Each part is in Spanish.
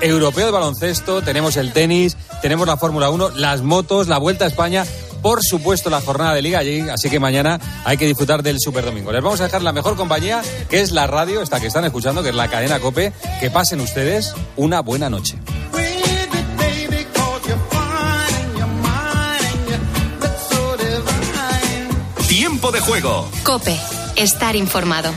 europeo de baloncesto, tenemos el tenis, tenemos la Fórmula 1, las motos, la Vuelta a España por supuesto la jornada de liga allí, así que mañana hay que disfrutar del Super Domingo. Les vamos a dejar la mejor compañía, que es la radio, esta que están escuchando, que es la cadena Cope. Que pasen ustedes una buena noche. Tiempo de juego. Cope, estar informado.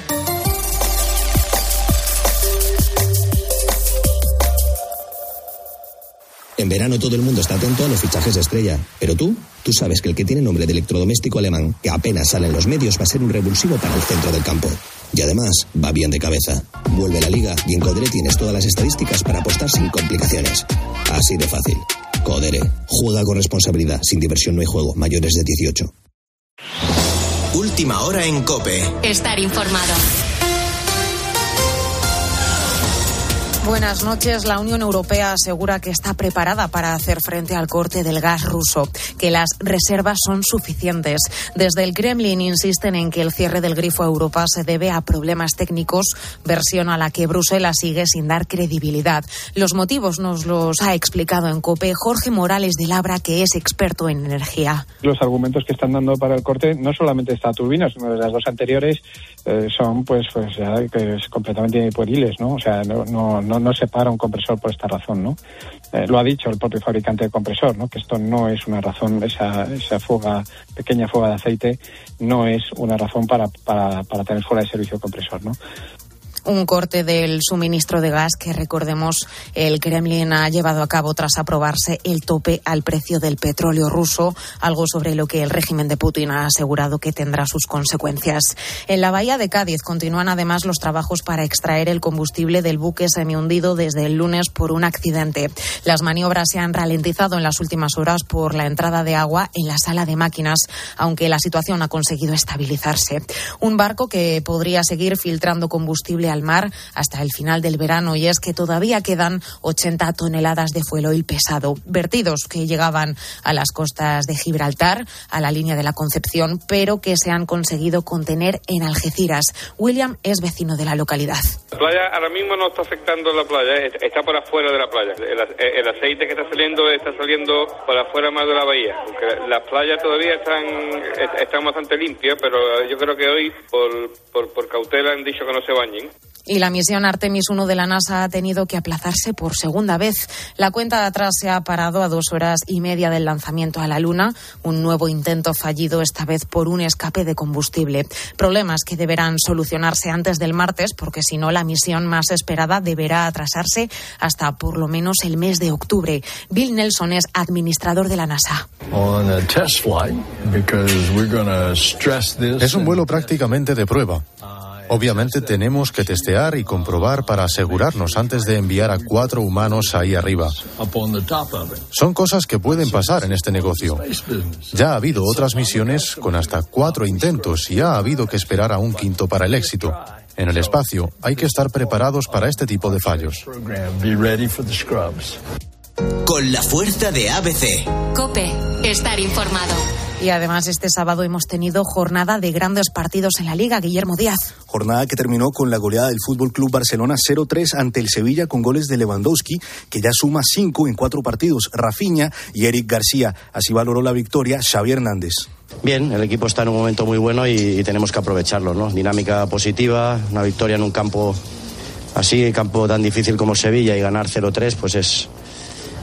En verano todo el mundo está atento a los fichajes de estrella. Pero tú, tú sabes que el que tiene nombre de electrodoméstico alemán, que apenas sale en los medios, va a ser un revulsivo para el centro del campo. Y además, va bien de cabeza. Vuelve la liga y en Codere tienes todas las estadísticas para apostar sin complicaciones. Así de fácil. Codere. Juega con responsabilidad. Sin diversión no hay juego. Mayores de 18. Última hora en Cope. Estar informado. Buenas noches. La Unión Europea asegura que está preparada para hacer frente al corte del gas ruso, que las reservas son suficientes. Desde el Kremlin insisten en que el cierre del grifo a Europa se debe a problemas técnicos, versión a la que Bruselas sigue sin dar credibilidad. Los motivos nos los ha explicado en COPE Jorge Morales de Labra, que es experto en energía. Los argumentos que están dando para el corte no solamente esta turbina, sino de las dos anteriores eh, son pues pues ya, que es completamente pueriles, ¿no? O sea, no, no, no no, se para un compresor por esta razón, ¿no? Eh, lo ha dicho el propio fabricante de compresor, ¿no? Que esto no es una razón, esa, esa fuga, pequeña fuga de aceite, no es una razón para, para, para tener fuera de servicio compresor, ¿no? Un corte del suministro de gas que, recordemos, el Kremlin ha llevado a cabo tras aprobarse el tope al precio del petróleo ruso, algo sobre lo que el régimen de Putin ha asegurado que tendrá sus consecuencias. En la bahía de Cádiz continúan además los trabajos para extraer el combustible del buque semihundido desde el lunes por un accidente. Las maniobras se han ralentizado en las últimas horas por la entrada de agua en la sala de máquinas, aunque la situación ha conseguido estabilizarse. Un barco que podría seguir filtrando combustible al mar hasta el final del verano y es que todavía quedan 80 toneladas de fueloil pesado, vertidos que llegaban a las costas de Gibraltar, a la línea de la Concepción, pero que se han conseguido contener en Algeciras. William es vecino de la localidad. La playa ahora mismo no está afectando la playa, está por afuera de la playa. El, aceite que está saliendo está saliendo por afuera más de la bahía. las playas todavía están, están bastante limpias, pero yo creo que hoy por, por, por cautela han dicho que no se bañen. Y la misión Artemis 1 de la NASA ha tenido que aplazarse por segunda vez. La cuenta de atrás se ha parado a dos horas y media del lanzamiento a la Luna, un nuevo intento fallido esta vez por un escape de combustible. Problemas que deberán solucionarse antes del martes, porque si no, la misión más esperada deberá atrasarse hasta por lo menos el mes de octubre. Bill Nelson es administrador de la NASA. Es un vuelo prácticamente de prueba. Obviamente tenemos que testear y comprobar para asegurarnos antes de enviar a cuatro humanos ahí arriba. Son cosas que pueden pasar en este negocio. Ya ha habido otras misiones con hasta cuatro intentos y ha habido que esperar a un quinto para el éxito. En el espacio hay que estar preparados para este tipo de fallos. Con la fuerza de ABC. Cope, estar informado. Y además este sábado hemos tenido jornada de grandes partidos en la Liga, Guillermo Díaz. Jornada que terminó con la goleada del Fútbol Club Barcelona 0-3 ante el Sevilla con goles de Lewandowski, que ya suma cinco en cuatro partidos, Rafinha y Eric García. Así valoró la victoria Xavi Hernández. Bien, el equipo está en un momento muy bueno y, tenemos que aprovecharlo, ¿no? Dinámica positiva, una victoria en un campo así, campo tan difícil como Sevilla y ganar 0-3, pues es,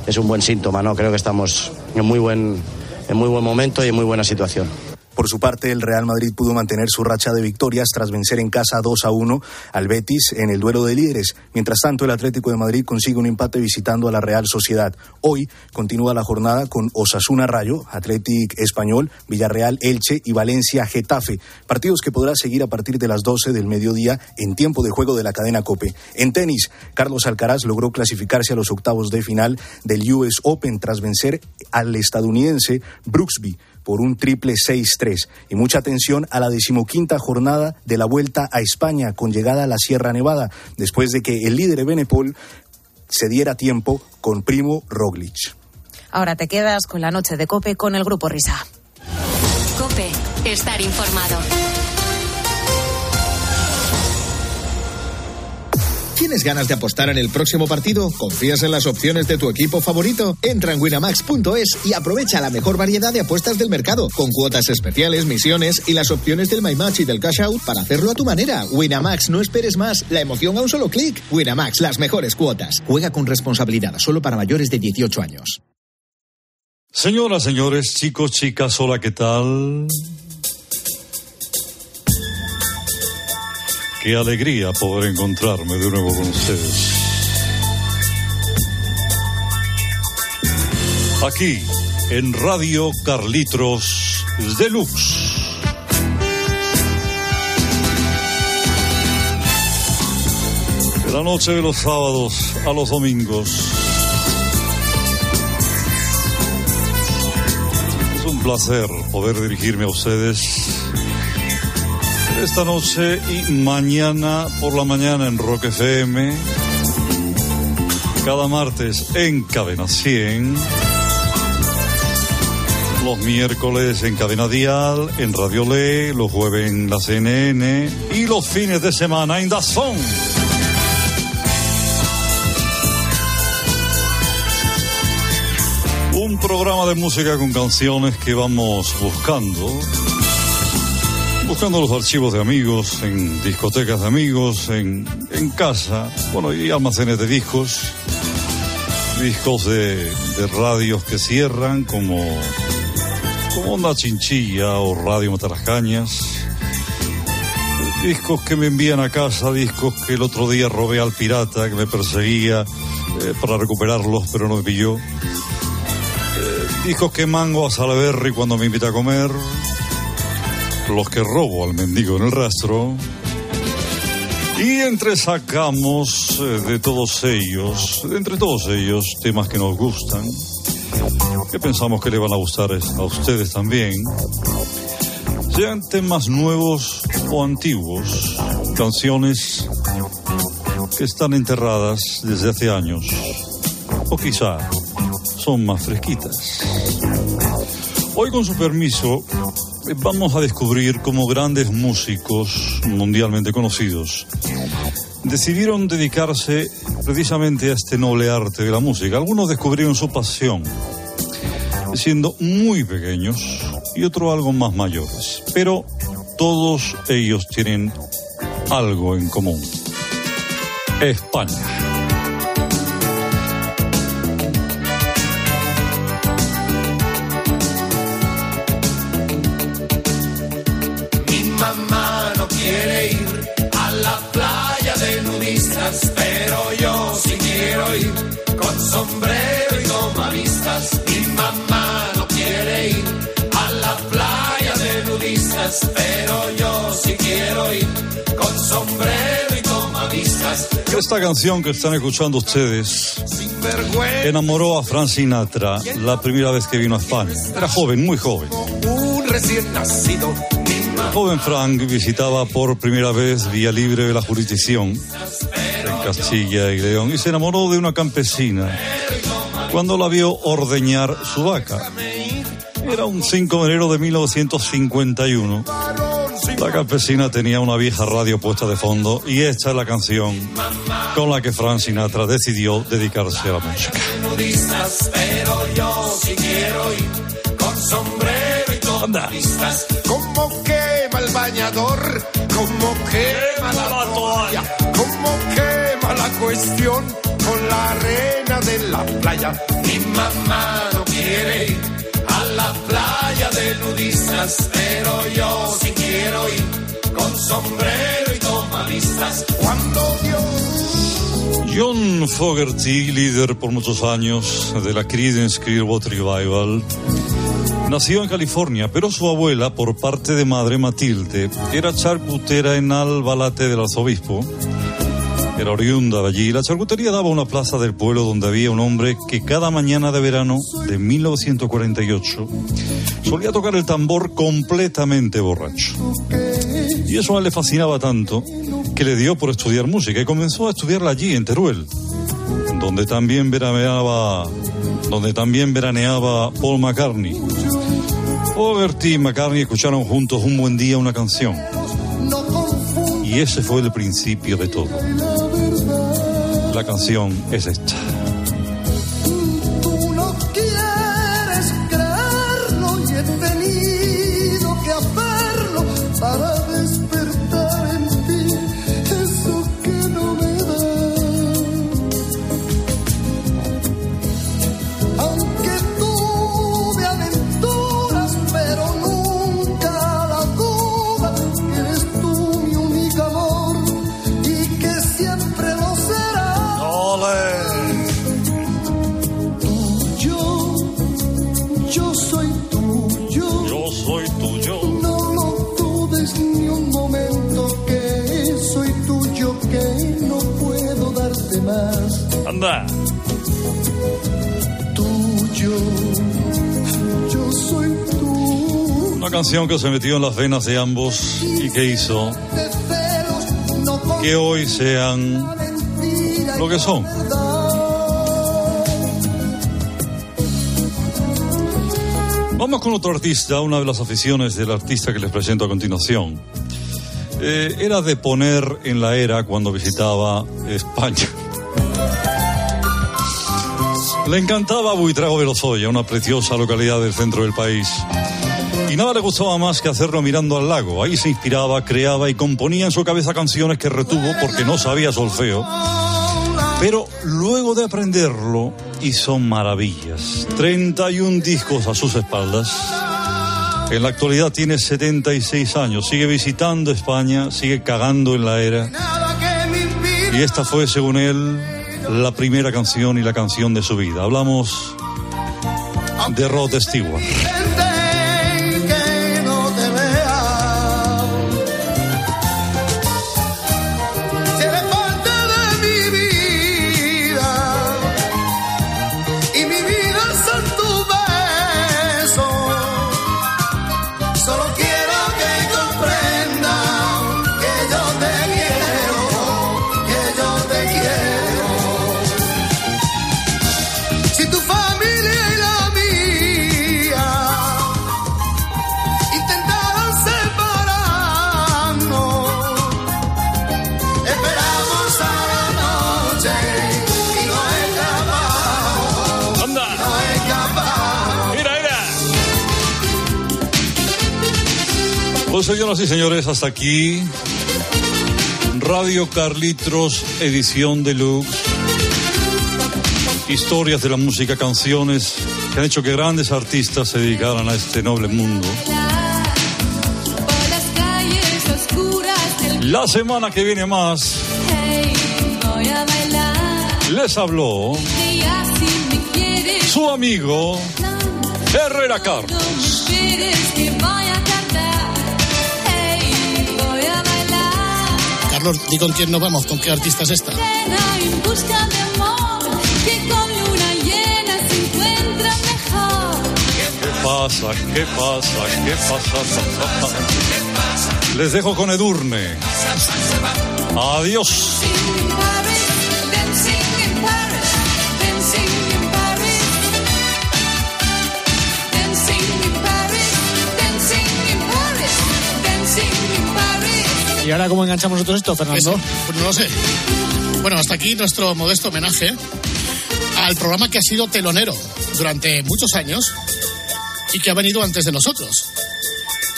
es un buen síntoma, ¿no? Creo que estamos en muy buen en muy buen momento y en muy buena situación. Por su parte, el Real Madrid pudo mantener su racha de victorias tras vencer en casa 2 a 1 al Betis en el duelo de líderes. Mientras tanto, el Atlético de Madrid consigue un empate visitando a la Real Sociedad. Hoy continúa la jornada con Osasuna Rayo, Atlético Español, Villarreal Elche y Valencia Getafe. Partidos que podrá seguir a partir de las 12 del mediodía en tiempo de juego de la cadena Cope. En tenis, Carlos Alcaraz logró clasificarse a los octavos de final del US Open tras vencer al estadounidense Brooksby por un triple 6-3. Y mucha atención a la decimoquinta jornada de la Vuelta a España con llegada a la Sierra Nevada, después de que el líder de Benepol se diera tiempo con Primo Roglic. Ahora te quedas con la noche de Cope con el Grupo Risa. Cope, estar informado. ¿Tienes ganas de apostar en el próximo partido? ¿Confías en las opciones de tu equipo favorito? Entra en winamax.es y aprovecha la mejor variedad de apuestas del mercado, con cuotas especiales, misiones y las opciones del My Match y del Cash Out para hacerlo a tu manera. Winamax, no esperes más. La emoción a un solo clic. Winamax, las mejores cuotas. Juega con responsabilidad, solo para mayores de 18 años. Señoras, señores, chicos, chicas, hola, ¿qué tal? Qué alegría poder encontrarme de nuevo con ustedes. Aquí, en Radio Carlitos Deluxe. De la noche de los sábados a los domingos. Es un placer poder dirigirme a ustedes esta noche y mañana por la mañana en Rock FM. Cada martes en Cadena 100. Los miércoles en Cadena Dial, en Radio Le, los jueves en la CNN y los fines de semana en Dazón. Un programa de música con canciones que vamos buscando buscando los archivos de amigos, en discotecas de amigos, en, en casa, bueno, y almacenes de discos, discos de, de radios que cierran como, como Onda Chinchilla o Radio Matarascañas, discos que me envían a casa, discos que el otro día robé al pirata que me perseguía eh, para recuperarlos, pero no me pilló. Eh, discos que mango a Salaberry cuando me invita a comer, los que robo al mendigo en el rastro. Y entre sacamos eh, de todos ellos, entre todos ellos, temas que nos gustan, que pensamos que le van a gustar a ustedes también, sean temas nuevos o antiguos, canciones que están enterradas desde hace años, o quizá son más fresquitas. Hoy, con su permiso, vamos a descubrir cómo grandes músicos mundialmente conocidos decidieron dedicarse precisamente a este noble arte de la música. Algunos descubrieron su pasión siendo muy pequeños y otros algo más mayores. Pero todos ellos tienen algo en común. España. Esta canción que están escuchando ustedes enamoró a Frank Sinatra la primera vez que vino a España. Era joven, muy joven. El joven Frank visitaba por primera vez Vía Libre de la Jurisdicción en Castilla y León y se enamoró de una campesina cuando la vio ordeñar su vaca. Era un 5 de enero de 1951. La campesina tenía una vieja radio puesta de fondo y esta es la canción con la que Frank Sinatra decidió dedicarse a la música. Pero yo sí quiero ir con sombrero y tomavistas. Como quema el bañador, como quema la toalla, como quema la cuestión con la arena de la playa. Mi mamá no quiere ir playa de nudistas, pero yo quiero ir con sombrero y. Cuando John Fogerty, líder por muchos años de la Creedence Clearwater Revival, nació en California, pero su abuela, por parte de madre Matilde, era charcutera en Albalate del arzobispo. Era oriunda de allí. La charcutería daba una plaza del pueblo donde había un hombre que cada mañana de verano de 1948 solía tocar el tambor completamente borracho. Y eso a él le fascinaba tanto que le dio por estudiar música y comenzó a estudiarla allí, en Teruel, donde también veraneaba, donde también veraneaba Paul McCartney. Fogerty y McCartney escucharon juntos un buen día una canción. Y ese fue el principio de todo. La canción es esta. Que se metió en las venas de ambos y que hizo que hoy sean lo que son. Vamos con otro artista, una de las aficiones del artista que les presento a continuación. Eh, era de poner en la era cuando visitaba España. Le encantaba Buitrago de Lozoya, una preciosa localidad del centro del país. Y nada le gustaba más que hacerlo mirando al lago. Ahí se inspiraba, creaba y componía en su cabeza canciones que retuvo porque no sabía solfeo. Pero luego de aprenderlo, hizo maravillas. 31 discos a sus espaldas. En la actualidad tiene 76 años. Sigue visitando España, sigue cagando en la era. Y esta fue, según él, la primera canción y la canción de su vida. Hablamos de Rod Stewart. Señoras y señores, hasta aquí Radio Carlitos, edición deluxe. Historias de la música, canciones que han hecho que grandes artistas se dedicaran a este noble mundo. La semana que viene más les habló su amigo Herrera Carlos. Carlos, di con quién nos vamos, con qué artista es esta. Cena en busca de amor. Que con luna llena se encuentra mejor. ¿Qué pasa? ¿Qué pasa? ¿Qué pasa? Les dejo con Edurne. Adiós. ¿Y ahora cómo enganchamos nosotros esto, Fernando? Pues no lo sé. Bueno, hasta aquí nuestro modesto homenaje al programa que ha sido telonero durante muchos años y que ha venido antes de nosotros.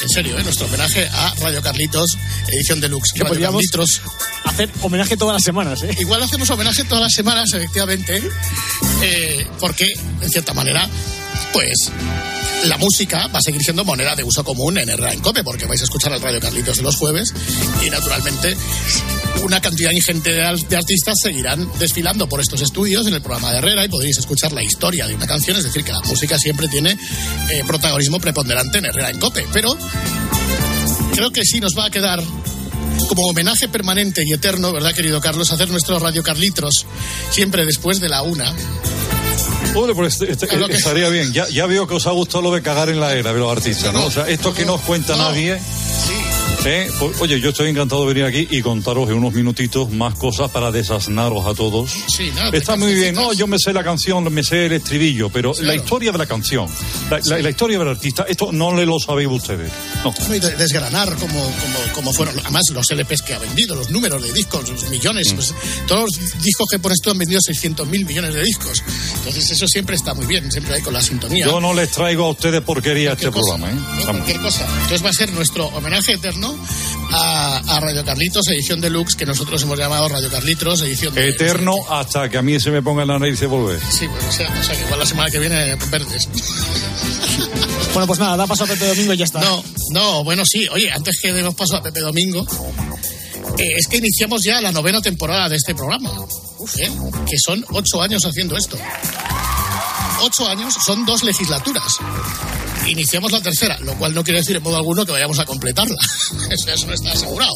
En serio, ¿eh? nuestro homenaje a Radio Carlitos, edición deluxe. Que Radio podríamos Carlitos. hacer homenaje todas las semanas, ¿eh? Igual hacemos homenaje todas las semanas, efectivamente, eh, porque, en cierta manera, pues la música va a seguir siendo moneda de uso común en en Cope, porque vais a escuchar al Radio Carlitos de los jueves y, naturalmente, una cantidad ingente de artistas seguirán desfilando por estos estudios en el programa de Herrera y podréis escuchar la historia de una canción, es decir, que la música siempre tiene eh, protagonismo preponderante en Herrera en Cope, pero creo que sí nos va a quedar como homenaje permanente y eterno, ¿verdad, querido Carlos? Hacer nuestro Radio Carlitos siempre después de la una. Hombre, pues este- este- que- estaría bien. Ya, ya veo que os ha gustado lo de cagar en la era de los artistas, ¿no? O sea, esto que no os cuenta nadie. Eh, pues, oye, yo estoy encantado de venir aquí y contaros en unos minutitos más cosas para desasnaros a todos. Sí, no, Está muy bien. No, yo me sé la canción, me sé el estribillo, pero la historia de la canción, la, la- la historia del artista, esto no le lo sabéis ustedes. No. No, y de- desgranar como, como, como fueron, además los LPs que ha vendido, los números de discos, los Mm. millones, pues, todos los discos que pones tú han vendido 600 mil millones de discos. Entonces eso siempre está muy bien, siempre hay con la sintonía. Yo no les traigo a ustedes porquería a este cosa, programa, ¿eh? ¿no? Vamos. Cualquier cosa. Entonces va a ser nuestro homenaje eterno a, a Radio Carlitos, edición deluxe, que nosotros hemos llamado Radio Carlitos, edición de... Eterno hasta que a mí se me ponga en la nariz y volver. Sí, pues o sea, o sea, que igual la semana que viene verdes. Bueno, pues nada, da paso a Pepe Domingo y ya está. No, no, bueno, sí. Oye, antes que demos paso a Pepe Domingo, eh, es que iniciamos ya la novena temporada de este programa. ¿Eh? Que son ocho años haciendo esto. Ocho años son dos legislaturas. Iniciamos la tercera, lo cual no quiere decir en modo alguno que vayamos a completarla. eso, eso no está asegurado.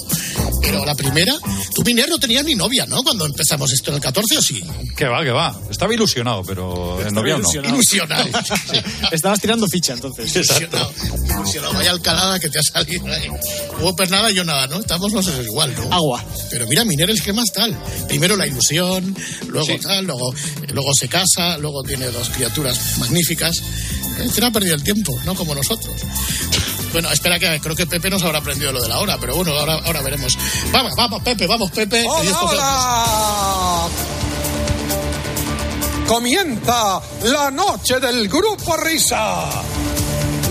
Pero la primera, tú, Miner, no tenías ni novia, ¿no? Cuando empezamos esto en el 14 o sí. Que va, que va. Estaba ilusionado, pero en novia no. Ilusionado. Estabas tirando ficha entonces. Ilusionado. Ilusionado. Vaya alcalada que te ha salido ahí. Hubo pues nada, yo nada, ¿no? Estamos los dos igual, ¿no? Agua. Pero mira, Miner el que más tal. Primero la ilusión, luego tal, luego, luego se casa, luego tiene dos criaturas magníficas. Este no ha perdido el tiempo, no como nosotros. Bueno, espera que creo que Pepe nos habrá aprendido lo de la hora, pero bueno, ahora, ahora veremos. Vamos, vamos, Pepe, vamos, Pepe. te- ¡Hola! Comienza la noche del grupo Risa.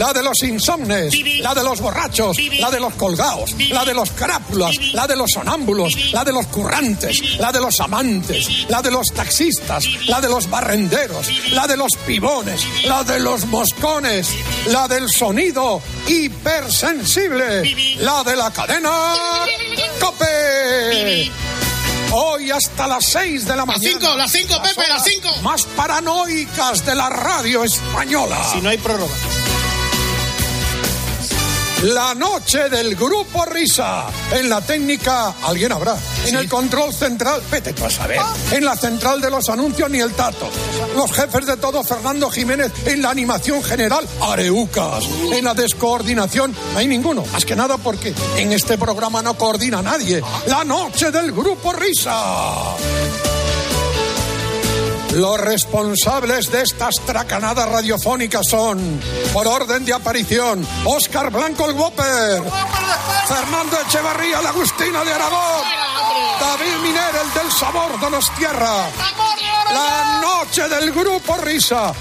La de los insomnes, la de los borrachos, la de los colgados, la de los crápulas, la de los sonámbulos, la de los currantes, la de los amantes, la de los taxistas, la de los barrenderos, la de los pibones, la de los moscones, la del sonido hipersensible, la de la cadena Cope. Hoy hasta las 6 de la mañana. cinco, las cinco, Pepe, las horas cinco. Más paranoicas de la radio española. Si no hay prórroga. La noche del grupo Risa. En la técnica, alguien habrá. En el control central, vete tú a saber. En la central de los anuncios, ni el tato. Los jefes de todo, Fernando Jiménez. En la animación general, Areucas. En la descoordinación, no hay ninguno. Más que nada porque en este programa no coordina nadie. La noche del grupo Risa. Los responsables de estas tracanadas radiofónicas son, por orden de aparición, Óscar Blanco el Whopper, Fernando Echevarría, la Agustina de Aragón, David Miner, el del sabor Donostierra, la noche del grupo Risa.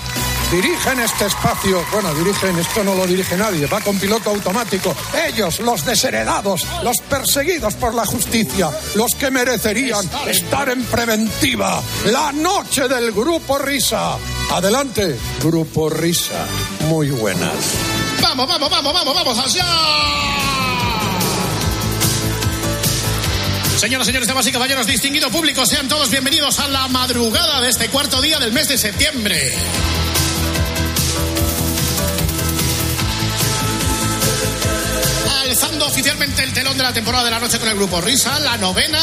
Dirigen este espacio, bueno, dirigen, esto no lo dirige nadie, va con piloto automático. Ellos, los desheredados, los perseguidos por la justicia, los que merecerían estar en preventiva. La noche del grupo Risa. Adelante, grupo Risa. Muy buenas. Vamos, vamos, vamos, vamos, vamos allá. Señoras, señores, damas y caballeros, distinguido público, sean todos bienvenidos a la madrugada de este cuarto día del mes de septiembre. Alzando oficialmente el telón de la temporada de la noche con el grupo Risa, la novena,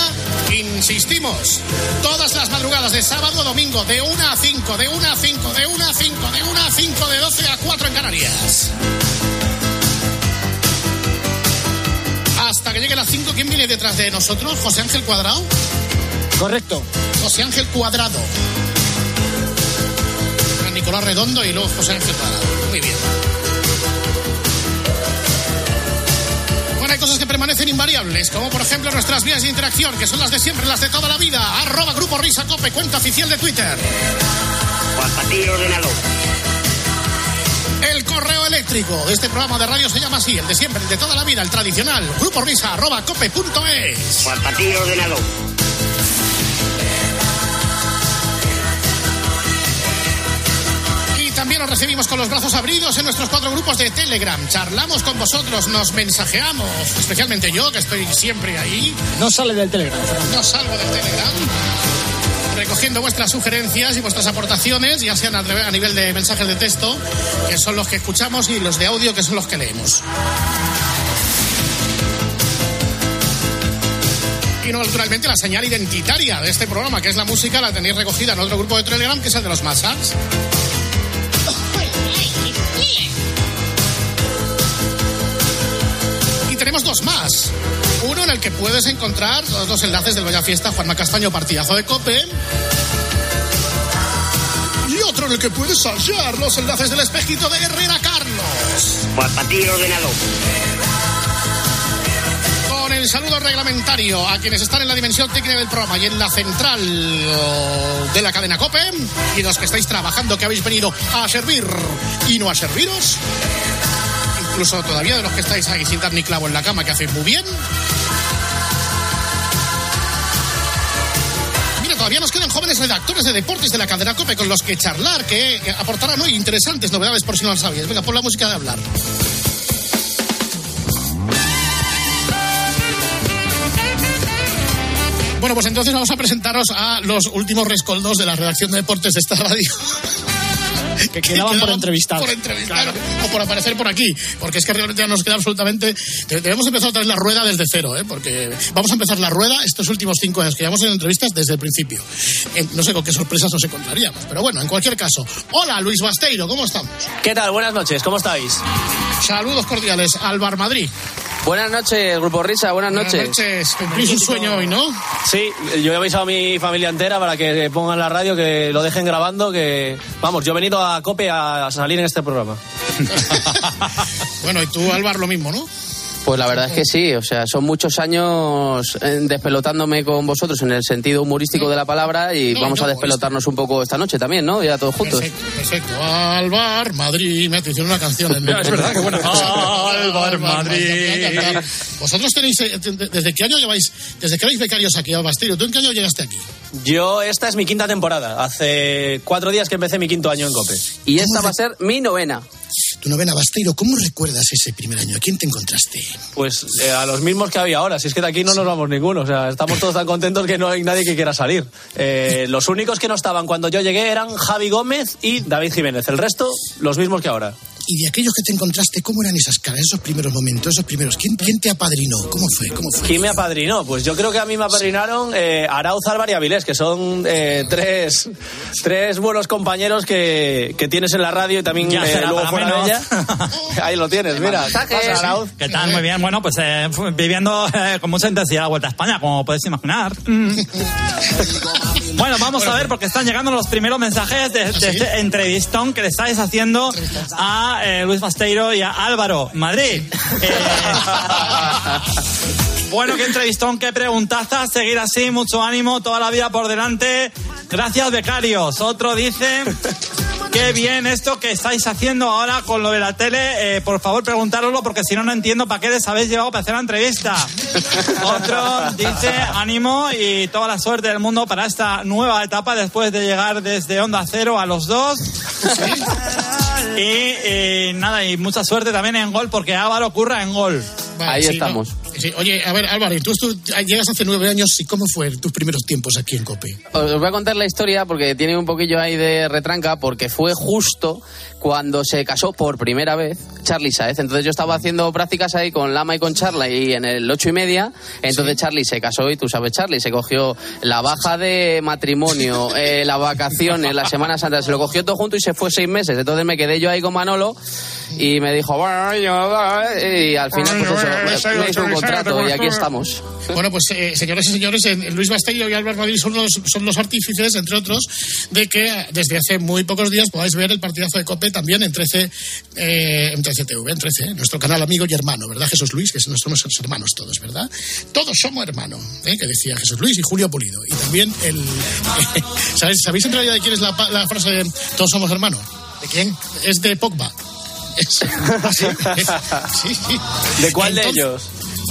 insistimos, todas las madrugadas de sábado a domingo, de 1 a 5, de 1 a 5, de 1 a 5, de 1 a 5, de 12 a 4 en Canarias. Hasta que llegue las 5, ¿quién viene detrás de nosotros? ¿José Ángel Cuadrado? Correcto. José Ángel Cuadrado. Nicolás Redondo y luego José Ángel Cuadrado. Muy bien. Hay cosas que permanecen invariables, como por ejemplo nuestras vías de interacción, que son las de siempre, las de toda la vida. Arroba Grupo Risa Cope, cuenta oficial de Twitter. Juan Patillo ordenador. El correo eléctrico de este programa de radio se llama así, el de siempre, el de toda la vida, el tradicional. Grupo Risa, arroba cope.es. Juan Patillo ordenador. También os recibimos con los brazos abridos en nuestros cuatro grupos de Telegram. Charlamos con vosotros, nos mensajeamos, especialmente yo, que estoy siempre ahí. No sale del Telegram. No salgo del Telegram. Recogiendo vuestras sugerencias y vuestras aportaciones, ya sean a, nivel de mensajes de texto, que son los que escuchamos, y los de audio, que son los que leemos. Y no, naturalmente, la señal identitaria de este programa, que es la música, la tenéis recogida en otro grupo de Telegram, que es el de los Massacres. Dos más. Uno en el que puedes encontrar los dos enlaces del Vaya Fiesta, Juanma Castaño, partidazo de Cope. Y otro en el que puedes hallar los enlaces del espejito de Herrera Carlos. Para ti ordenador. Con el saludo reglamentario a quienes están en la dimensión técnica del programa y en la central oh, de la cadena COPE y los que estáis trabajando, que habéis venido a servir y no a serviros. Incluso todavía de los que estáis ahí sin dar ni clavo en la cama, que hacéis muy bien. Mira, todavía nos quedan jóvenes redactores de deportes de la cadena COPE con los que charlar, que aportarán hoy interesantes novedades por si no lo sabías. Venga, pon la música de hablar. Bueno, pues entonces vamos a presentaros a los últimos rescoldos de la redacción de deportes de esta radio. Que quedaban por entrevistar. Por entrevistar o por aparecer por aquí. Porque es que realmente ya nos queda absolutamente. de- Debemos empezar otra vez la rueda desde cero, ¿eh? Porque vamos a empezar la rueda estos últimos cinco años que llevamos en entrevistas desde el principio. Eh, no sé con qué sorpresas nos encontraríamos. Pero bueno, en cualquier caso. Hola, Luis Basteiro, ¿cómo estamos? ¿Qué tal? Buenas noches, ¿cómo estáis? Saludos cordiales, Alvar Madrid. Buenas noches, Grupo Risa, buenas Buenas noches. noches. Cumplís un sueño hoy, ¿no? Sí, yo he avisado a mi familia entera para que pongan la radio, que lo dejen grabando, que... Vamos, yo he venido a COPE a salir en este programa. Bueno, y tú, Álvar, lo mismo, ¿no? Pues la verdad es que sí, o sea, son muchos años eh, despelotándome con vosotros en el sentido humorístico de la palabra y No, vamos no, a despelotarnos un poco esta noche también, ¿no? Ya todos juntos. Perfecto, perfecto. Alvar Madrid, me hicieron una canción. En Es verdad, qué buena canción. Alvar Madrid. Vosotros tenéis, eh, ¿desde qué año lleváis, desde que erais becarios aquí, Albasterio? ¿Tú en qué año llegaste aquí? Yo, esta es mi quinta temporada. Hace cuatro días que empecé mi quinto año en COPE. Y esta va a ser mi novena. Tu novena, Basteiro, ¿cómo recuerdas ese primer año? ¿A quién te encontraste? Pues eh, a los mismos que había ahora. Si es que de aquí no nos vamos ninguno. O sea, estamos todos tan contentos que no hay nadie que quiera salir. Eh, los únicos que no estaban cuando yo llegué eran Javi Gómez y David Jiménez. El resto, los mismos que ahora. Y de aquellos que te encontraste, ¿cómo eran esas caras, esos primeros momentos, esos primeros? ¿Quién, quién te apadrinó? ¿Cómo fue? ¿Cómo fue? ¿Quién me apadrinó? Pues yo creo que a mí me apadrinaron eh, Arauz, Álvar y Avilés, que son eh, tres, tres buenos compañeros que, que tienes en la radio y también Ya eh, será luego fuera menos. de ella. Ahí lo tienes, mira. Pasa, Arauz. ¿Qué tal? Muy bien. Bueno, pues eh, viviendo eh, con mucha intensidad la Vuelta a España, como podéis imaginar. Bueno, vamos a ver, porque están llegando los primeros mensajes de, de este entrevistón que le estáis haciendo a eh, Luis Basteiro y a Álvaro Madrid. Eh, bueno, qué entrevistón, qué preguntaza. Seguir así, mucho ánimo, toda la vida por delante. Gracias, becarios. Otro dice. Qué bien esto que estáis haciendo ahora con lo de la tele. Eh, por favor, preguntároslo porque si no, no entiendo para qué les habéis llevado para hacer la entrevista. Otro dice ánimo y toda la suerte del mundo para esta nueva etapa después de llegar desde Onda Cero a los dos. Y eh, nada, y mucha suerte también en gol porque Álvaro curra en gol. Vale, sí, ¿no? Oye, a ver, Álvaro, tú, tú llegas hace nueve años, ¿y cómo fue tus primeros tiempos aquí en COPE? Os voy a contar la historia porque tiene un poquillo ahí de retranca porque fue justo cuando se casó por primera vez Charlie Saez. Entonces yo estaba haciendo prácticas ahí con Lama y con Charlie y en el ocho y media. Entonces Charlie se casó y tú sabes, Charlie se cogió la baja de matrimonio, eh, las vacaciones, la Semana Santa, se lo cogió todo junto y se fue seis meses. Entonces me quedé yo ahí con Manolo y me dijo, bueno, y al final pues eso, me, me hizo un contrato y aquí estamos. Bueno, pues eh, señoras y señores, eh, Luis Basteiro y Álvaro Madrid son los, son los artífices, entre otros, de que desde hace muy pocos días podáis ver el partidazo de COPE también en 13, eh, en 13 TV, en 13, eh, nuestro canal amigo y hermano, ¿verdad, Jesús Luis? Que somos hermanos todos, ¿verdad? Todos somos hermanos, ¿eh? que decía Jesús Luis y Julio Pulido. Y también el... ¿sabéis, ¿Sabéis en realidad de quién es la, frase de todos somos hermanos? ¿De quién? Es de Pogba. Es- sí, sí, sí. ¿De cuál de ellos?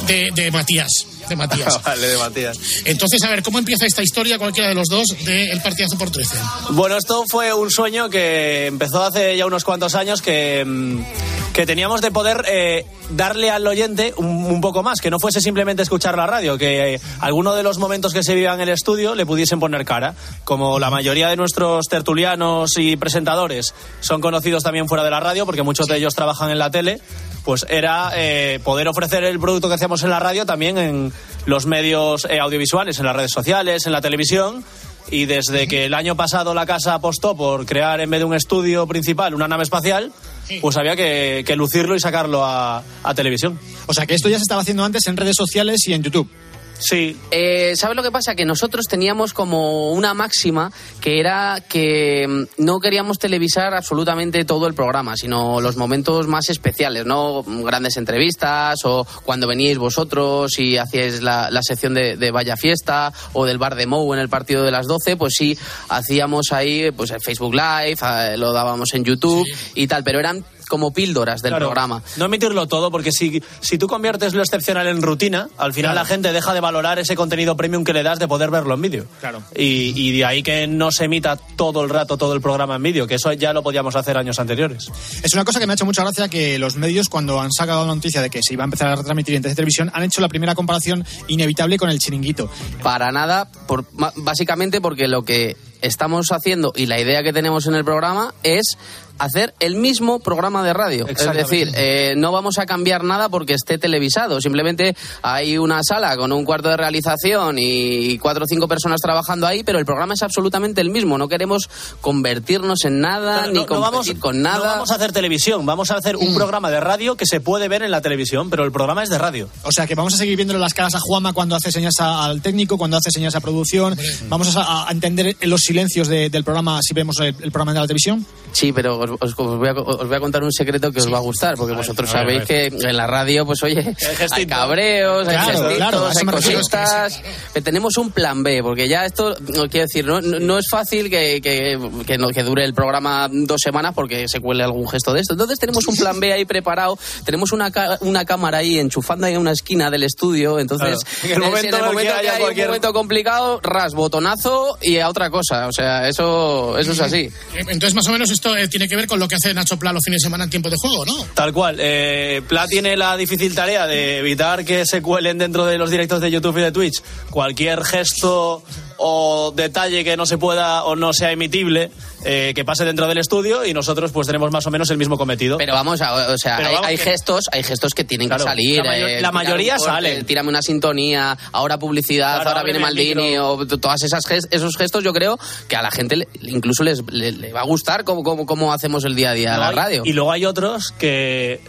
De, de Matías. De Matías. vale, de Matías. Entonces, a ver, ¿cómo empieza esta historia, cualquiera de los dos, del partidazo por 13? Bueno, esto fue un sueño que empezó hace ya unos cuantos años que, mm, que teníamos de poder eh, darle al oyente un, un poco más, que no fuese simplemente escuchar la radio, que eh, alguno de los momentos que se vivían en el estudio le pudiesen poner cara. Como la mayoría de nuestros tertulianos y presentadores son conocidos también fuera de la radio, porque muchos de ellos trabajan en la tele, pues era eh, poder ofrecer el producto que hacemos en la radio también en los medios eh, audiovisuales, en las redes sociales, en la televisión. Y desde que el año pasado la casa apostó por crear en vez de un estudio principal una nave espacial, pues había que, que lucirlo y sacarlo a, a televisión. O sea que esto ya se estaba haciendo antes en redes sociales y en YouTube. Sí. Eh, ¿Sabes lo que pasa? Que nosotros teníamos como una máxima que era que mm, no queríamos televisar absolutamente todo el programa, sino los momentos más especiales, ¿no? Grandes entrevistas o cuando veníais vosotros y hacíais la, la sección de, de Vaya Fiesta o del bar de Mou en el partido de las 12, pues sí, hacíamos ahí pues el Facebook Live, eh, lo dábamos en YouTube y tal, pero eran como píldoras del Claro, programa. No emitirlo todo, porque si, si tú conviertes lo excepcional en rutina, al final Claro. la gente deja de valorar ese contenido premium que le das de poder verlo en vídeo. Claro. Y, y de ahí que no se emita todo el rato todo el programa en vídeo, que eso ya lo podíamos hacer años anteriores. Es una cosa que me ha hecho mucha gracia que los medios, cuando han sacado la noticia de que se iba a empezar a retransmitir en televisión, han hecho la primera comparación inevitable con el chiringuito. Para nada, por, básicamente porque lo que estamos haciendo y la idea que tenemos en el programa es hacer el mismo programa de radio. Es decir, eh, no vamos a cambiar nada porque esté televisado. Simplemente hay una sala con un cuarto de realización y cuatro o cinco personas trabajando ahí, pero el programa es absolutamente el mismo. No queremos convertirnos en nada Claro, ni no- vamos- con nada. No vamos a hacer televisión, vamos a hacer un programa de radio que se puede ver en la televisión, pero el programa es de radio. O sea que vamos a seguir viéndole las caras a Juanma cuando hace señas a- al técnico, cuando hace señas a producción. Vamos a, a entender los silencios de- del programa si vemos el, el programa de la televisión. Sí, pero os, os- voy a, os voy a contar un secreto que os va a gustar, porque vosotros ver, sabéis que en la radio, pues oye, hay cabreos, hay Claro, gestitos, hay me refiero. cositas. Que tenemos un plan B, porque ya esto, no, quiero decir, no, no- es fácil que, que, que no- que dure el programa dos semanas porque se cuele algún gesto de esto. Entonces tenemos un plan B ahí preparado, tenemos una, una cámara ahí enchufando ahí en una esquina del estudio, entonces Claro. En el es- momento en el en el que momento que haya hay cualquier- un momento complicado, ras, botonazo y a otra cosa. O sea, eso, eso es así. Entonces, más o menos, esto eh, tiene que ver con lo que hace Nacho Pla los fines de semana en tiempo de juego, ¿no? Tal cual. Eh, Pla tiene la difícil tarea de evitar que se cuelen dentro de los directos de YouTube y de Twitch cualquier gesto o detalle que no se pueda o no sea emitible eh, que pase dentro del estudio y nosotros pues tenemos más o menos el mismo cometido. Pero vamos, a, o sea, hay, vamos hay que- gestos, hay gestos que tienen Claro, que salir. la eh, la mayoría salen. Tírame una sintonía, ahora publicidad, Claro, ahora viene Maldini, micro. o todas esas esos gestos, yo creo que a la gente le- incluso les le, le va a gustar cómo, cómo, cómo hacemos el día a día No, la radio. Y luego hay otros que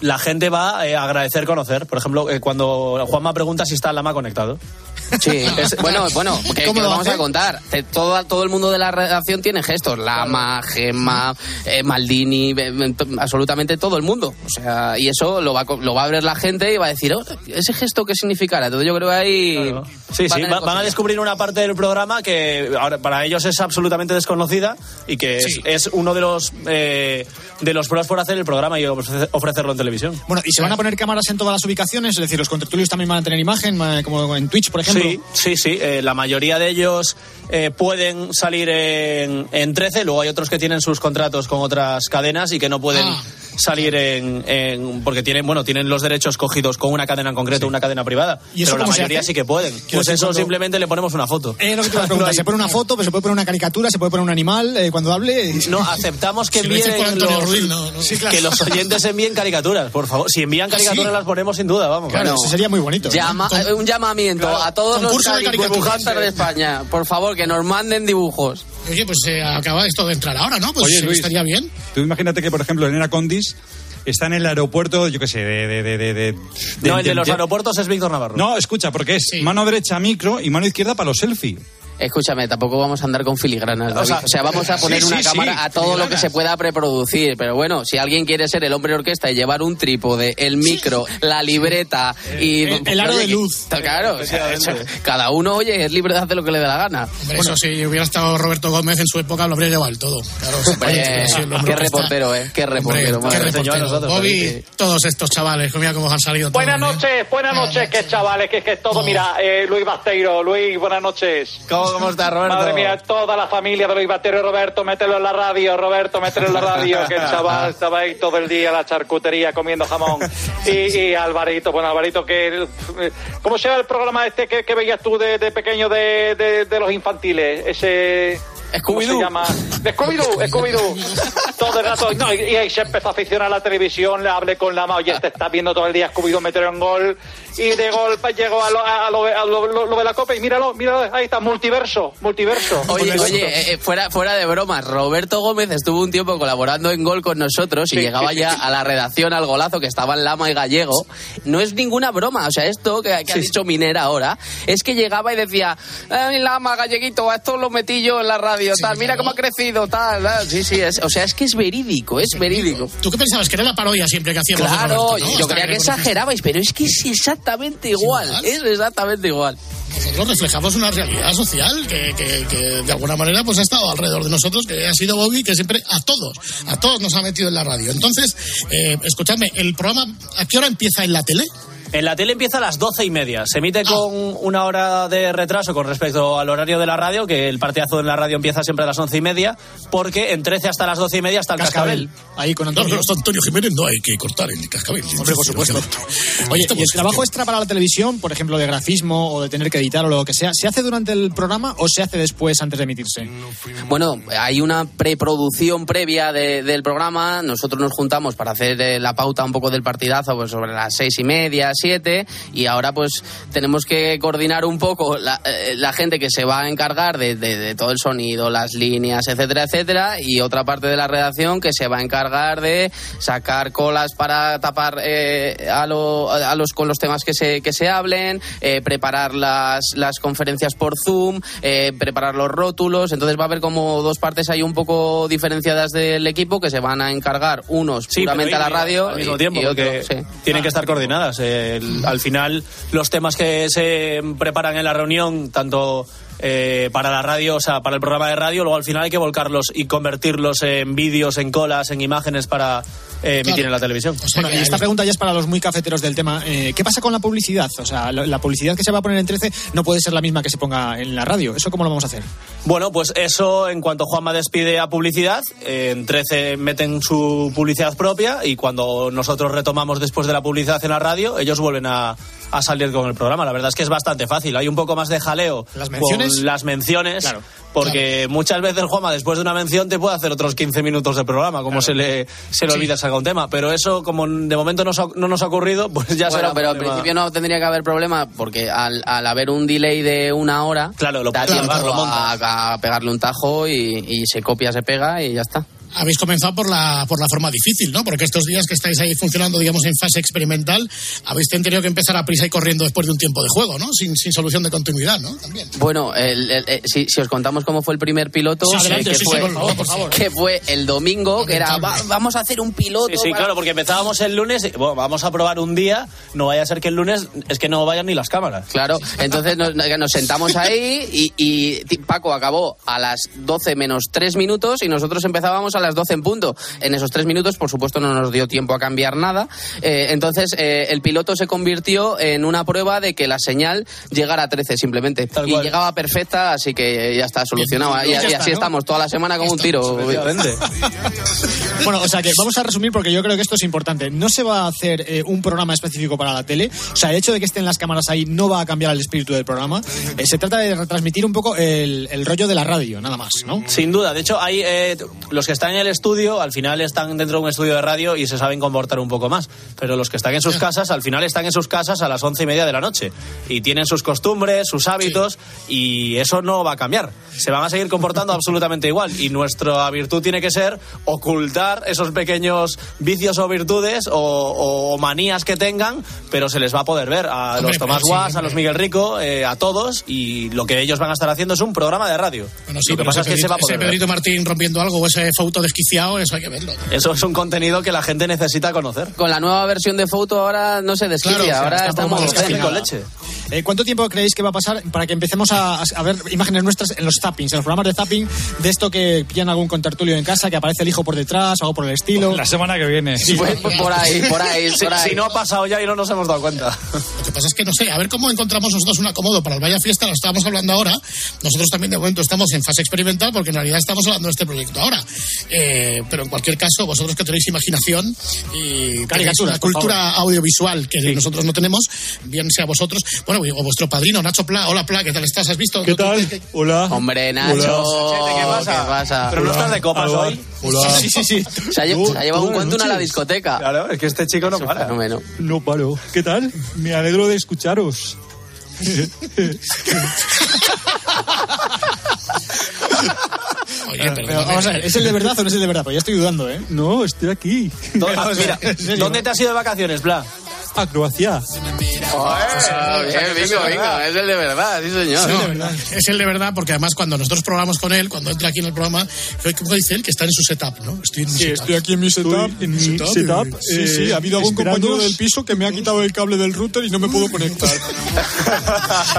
la gente va eh, a agradecer conocer. Por ejemplo, eh, cuando Juanma pregunta si está el lama conectado. Sí, es- bueno, bueno, que, que ¿Cómo lo lo vamos hace? a contar. Te- Todo, todo el mundo de la redacción tiene gestos. Lama, Gemma, eh, Maldini, eh, eh, absolutamente todo el mundo. O sea, y eso lo va, lo va a ver la gente y va a decir, "Oh, ¿ese gesto qué significará? Entonces yo creo que ahí... Sí, va a sí, tener va- van a descubrir una parte del programa que ahora para ellos es absolutamente desconocida y que es, es uno de los eh, de los pros por hacer el programa y ofrecer- ofrecerlo en televisión. Bueno, y se van a poner cámaras en todas las ubicaciones, es decir, los contertulios también van a tener imagen, eh, como en Twitch, por ejemplo. Sí, sí, sí. eh, la mayoría de ellos eh, pueden salir en, en 13, luego hay otros que tienen sus contratos con otras cadenas y que no pueden Ah. Salir en, en- porque tienen bueno tienen los derechos cogidos con una cadena en concreto, una cadena privada. ¿Y eso pero la mayoría sí que pueden. Pues eso cuando- simplemente le ponemos una foto. Eh, lo que te iba a preguntar, No hay- se pone una foto, pero se puede poner una caricatura, se puede poner un animal eh, cuando hable. No, aceptamos que Si lo dice envíen los, Ruiz, no, no. Sí, claro. que los oyentes envíen caricaturas, por favor. Si envían caricaturas ¿Ah, sí? las ponemos sin duda, vamos. Claro, eso sería muy bonito. ¿eh? Llama- eh, un llamamiento a todos los concurso caricaturas. dibujantes de España. Por favor, que nos manden dibujos. Oye, pues eh, acaba esto de entrar ahora, ¿no? Pues Oye, Luis. estaría bien. Tú imagínate que, por ejemplo, Elena Condis está en el aeropuerto, yo qué sé, de... de, de, de- de- No, el de los aeropuertos es Víctor Navarro. No, escucha, porque es mano derecha micro y mano izquierda para los selfies. Escúchame, tampoco vamos a andar con filigranas, David. sea, O sea, vamos a poner sí, una sí, cámara sí, a todo lo que se pueda preproducir. Pero bueno, si alguien quiere ser el hombre orquesta y llevar un trípode, el micro, la libreta y... El- el aro oye, de luz. Claro, o sea, cada uno, oye, es libre de hacer lo que le dé la gana. Hombre, eso si hubiera estado Roberto Gómez en su época lo habría llevado el todo. Claro, Hombre, qué reportero, ¿eh? Qué reportero. Hombre, qué reportero. Bobby, todos estos chavales, mira cómo han salido. todos, Buenas ¿eh? noches, buenas noches, que chavales, que, que es todo, mira, eh, Luis Basteiro, Luis, buenas noches. ¿Cómo, Madre mía, toda la familia de Luis Basteiro y Roberto, mételo en la radio, Roberto, mételo en la radio, que el chaval estaba ahí todo el día en la charcutería comiendo jamón. Y, y Alvarito, bueno, Alvarito, que ¿cómo se llama el programa este que, veías tú de, pequeño de- de los infantiles? Ese... ¿Cómo se Scooby-Doo. llama? Scooby-Doo, Scooby-Doo. Todo el rato. No, y, y ahí se empezó a aficionar a la televisión, le hablé con la ma, oye, te estás viendo todo el día Scooby-Doo meter un gol. y de golpe llegó a lo, a lo, a lo- lo- lo de la copa y míralo, míralo, ahí está, multiverso, multiverso. Oye, oye, eh, eh, fuera, fuera de bromas, Roberto Gómez estuvo un tiempo colaborando en Gol con nosotros y Sí, llegaba sí, ya sí. a la redacción al golazo que estaban Lama y Gallego. No es ninguna broma, o sea, esto que, que ha dicho Minera ahora, es que llegaba y decía, "Ay, Lama, Galleguito, esto lo metí yo en la radio, tal, mira cómo ha crecido, tal, tal". Sí, sí, es, o sea, es que es verídico, es verídico. ¿Tú qué pensabas? Que era la parodia siempre que hacíamos. Claro, Roberto, ¿no? yo creía que exagerabais, pero es que es exactamente igual, es exactamente igual. Nosotros reflejamos una realidad social que, que- que de alguna manera pues ha estado alrededor de nosotros, que ha sido Bobby, que siempre a todos, a todos nos ha metido en la radio. Entonces, eh, escuchadme, ¿el programa a qué hora empieza en la tele? En la tele empieza a las doce y media. Se emite con una hora de retraso con respecto al horario de la radio, que el partidazo en la radio empieza siempre a las once y media, porque en 13 hasta las doce y media está el cascabel. Ahí con No, Antonio. pero está Antonio Jiménez, no hay que cortar el cascabel. Hombre, por supuesto. Oye, ¿y el trabajo extra para la televisión, por ejemplo, de grafismo o de tener que editar o lo que sea, se hace durante el programa o se hace después antes de emitirse? Bueno, hay una preproducción previa de- del programa. Nosotros nos juntamos para hacer eh, la pauta un poco del partidazo pues, sobre las seis y media, siete. Y ahora pues tenemos que coordinar un poco la, eh, la gente que se va a encargar de, de- de todo el sonido, las líneas, etcétera, etcétera. Y otra parte de la redacción que se va a encargar de sacar colas para tapar eh, a, lo- a los con los temas que se, que se hablen, eh, preparar las, las conferencias por Zoom, eh, preparar los rótulos. Entonces va a haber como dos partes ahí un poco diferenciadas del equipo que se van a encargar unos Sí, puramente a la radio al mismo y- tiempo, y sí. tienen que estar coordinadas. El- al final, los temas que se preparan en la reunión, tanto eh, para la radio, o sea, para el programa de radio, luego al final hay que volcarlos y convertirlos en vídeos, en colas, en imágenes para eh, emitir en la televisión. Bueno, y esta pregunta ya es para los muy cafeteros del tema. Eh, ¿Qué pasa con la publicidad? O sea, la, la publicidad que se va a poner en 13 no puede ser la misma que se ponga en la radio. ¿Eso cómo lo vamos a hacer? Bueno, pues eso, en cuanto Juanma despide a publicidad, eh, en 13 meten su publicidad propia y cuando nosotros retomamos después de la publicidad en la radio, ellos vuelven a, a salir con el programa. La verdad es que es bastante fácil. Hay un poco más de jaleo ¿Las menciones? Las menciones, porque muchas veces Juanma después de una mención te puede hacer otros 15 minutos de programa, como se le, se le olvida sacar un tema. Pero eso, como de momento no, nos ha- no nos ha ocurrido, pues ya Bueno, será pero al principio no tendría que haber problema porque al, al haber un delay de una hora, Claro, lo da puedes tiempo grabar, lo a, a pegarle un tajo y, y se copia, se pega y ya está. Habéis comenzado por la, por la forma difícil, ¿no? Porque estos días que estáis ahí funcionando, digamos, en fase experimental, habéis tenido que empezar a prisa y corriendo después de un tiempo de juego, ¿no? Sin, sin solución de continuidad, ¿no? También. Bueno, el- el- eh, si, si os contamos cómo fue el primer piloto, Sí, adelante, que, sí, sí, fue, por favor, por favor. que fue el domingo, que era "Va- vamos a hacer un piloto. Sí, sí, para- claro, porque empezábamos el lunes, y, bueno, vamos a probar un día, no vaya a ser que el lunes es que no vayan ni las cámaras. Claro, entonces nos, nos sentamos ahí y, y Paco acabó a las 12 menos 3 minutos y nosotros empezábamos a las 12 en punto. En esos 3 minutos, por supuesto, no nos dio tiempo a cambiar nada. Eh, entonces, eh, el piloto se convirtió en una prueba de que la señal llegara a 13 simplemente. y llegaba perfecta, así que ya está solucionado. Y, ya y está, así ¿no? estamos toda la semana como un tiro. Bueno, o sea que vamos a resumir porque yo creo que esto es importante. No se va a hacer eh, un programa específico para la tele. O sea, el hecho de que estén las cámaras ahí no va a cambiar el espíritu del programa. Eh, se trata de retransmitir un poco el, el rollo de la radio, nada más, ¿no? Sin duda, de hecho, hay eh, los que están en el estudio, al final están dentro de un estudio de radio y se saben comportar un poco más. Pero los que están en sus casas, al final están en sus casas a las once y media de la noche. Y tienen sus costumbres, sus hábitos, y eso no va a cambiar. Se van a seguir comportando absolutamente igual. Y nuestra virtud tiene que ser ocultar esos pequeños vicios o virtudes o, o manías que tengan, pero se les va a poder ver a Hombre, los Tomás pero sí, Guas, a los Miguel Rico, eh, a todos, y lo que ellos van a estar haciendo es un programa de radio. Bueno, sí, lo que pasa es ese que se va a Pedrito- poder ese. Pedrito Martín rompiendo algo o ese foto desquiciado, eso hay que verlo. Eso es un contenido que la gente necesita conocer. Con la nueva versión de foto ahora no se desquicia, Claro, ahora está estamos por con leche. Eh, ¿Cuánto tiempo creéis que va a pasar para que empecemos a, a ver imágenes nuestras en los zappings, en los programas de zapping, de esto que pillan algún contertulio en casa, que aparece el hijo por detrás o algo por el estilo? La semana que viene. Sí, Pues, por ahí, por ahí, Si, por ahí. si no ha pasado ya y no nos hemos dado cuenta. Lo que pasa es que no sé, a ver cómo encontramos nosotros un acomodo para el Vaya Fiesta, lo estábamos hablando ahora. Nosotros también de momento estamos en fase experimental porque en realidad estamos hablando de este proyecto ahora. Eh, pero en cualquier caso, vosotros que tenéis imaginación y tenéis Caricaturas, una por cultura audiovisual que nosotros no tenemos, bien sea vosotros. Bueno, o vuestro padrino Nacho Pla. Hola Pla, ¿qué tal estás? ¿Has visto? ¿Qué tal? Hola. Hombre, Nacho. ¿Qué pasa? Pero no estás de copas Hola. hoy. Hola. Sí, sí, sí. Se ha, lle- se ha llevado un cuento a la discoteca. Claro, es que este chico no para. No paro. ¿Qué tal? Me alegro de escucharos. Oye, Pero, vamos a ver, ¿es el de verdad o no es el de verdad? Pues ya estoy dudando, ¿eh? No, estoy aquí. ¿Dónde, mira. ¿dónde te has ido de vacaciones, Bla? A Croacia. Bien, bingo, bingo. Es el de verdad, sí, señor. No, es el de verdad, porque además cuando nosotros programamos con él, cuando entra aquí en el programa, ¿cómo dice él? Que está en su setup, ¿no? Estoy en mi Sí, setup. estoy aquí en mi setup. en mi Setup, setup, eh, Sí, sí, ha habido algún compañero del piso que me ha quitado el cable del router y no me puedo conectar.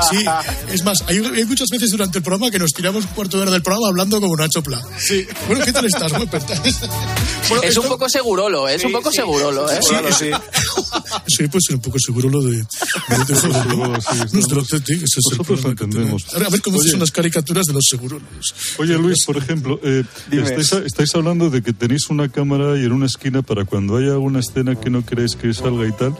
Sí, es más, hay, hay muchas veces durante el programa que nos tiramos un cuarto de hora del programa hablando como Nacho Pla. Sí. Bueno, ¿qué tal estás? Muy bueno, Es esto- un poco segurolo, ¿eh? es un poco segurolo, ¿eh? Sí, sí. Sí, pues un poco seguro lo de. lo el Nosotros problema que entendemos. a ver cómo son las caricaturas de los seguros. Oye Luis, por ejemplo, eh, estáis, estáis hablando de que tenéis una cámara y en una esquina para cuando haya alguna escena que no queréis que salga y tal.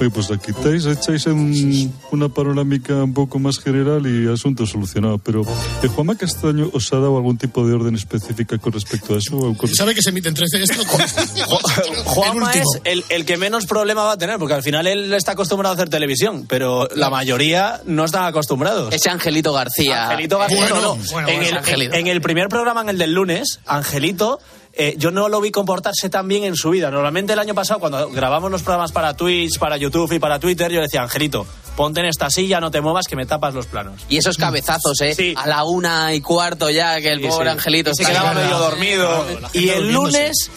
Oye, pues la quitáis, echáis en una panorámica un poco más general y asunto solucionado. Pero ¿eh, Juanma Castaño os ha dado algún tipo de orden específica con respecto a eso? ¿O con- ¿Sabe que se emite en 13 esto? Juanma el es el, el que menos problema va a tener, porque al final él está acostumbrado a hacer televisión, pero la mayoría no están acostumbrados. Ese Angelito García. Angelito García, Bueno, no, no. bueno, en, bueno, el, Angelito. en el primer programa, en el del lunes, Angelito, eh, yo no lo vi comportarse tan bien en su vida. Normalmente el año pasado, cuando grabamos los programas para Twitch, para YouTube y para Twitter, yo le decía, Angelito, ponte en esta silla, no te muevas, que me tapas los planos. Y esos cabezazos, ¿eh? Sí. A la una y cuarto ya, que el Sí, pobre sí. Angelito Y se quedaba medio dormido. Y el lunes,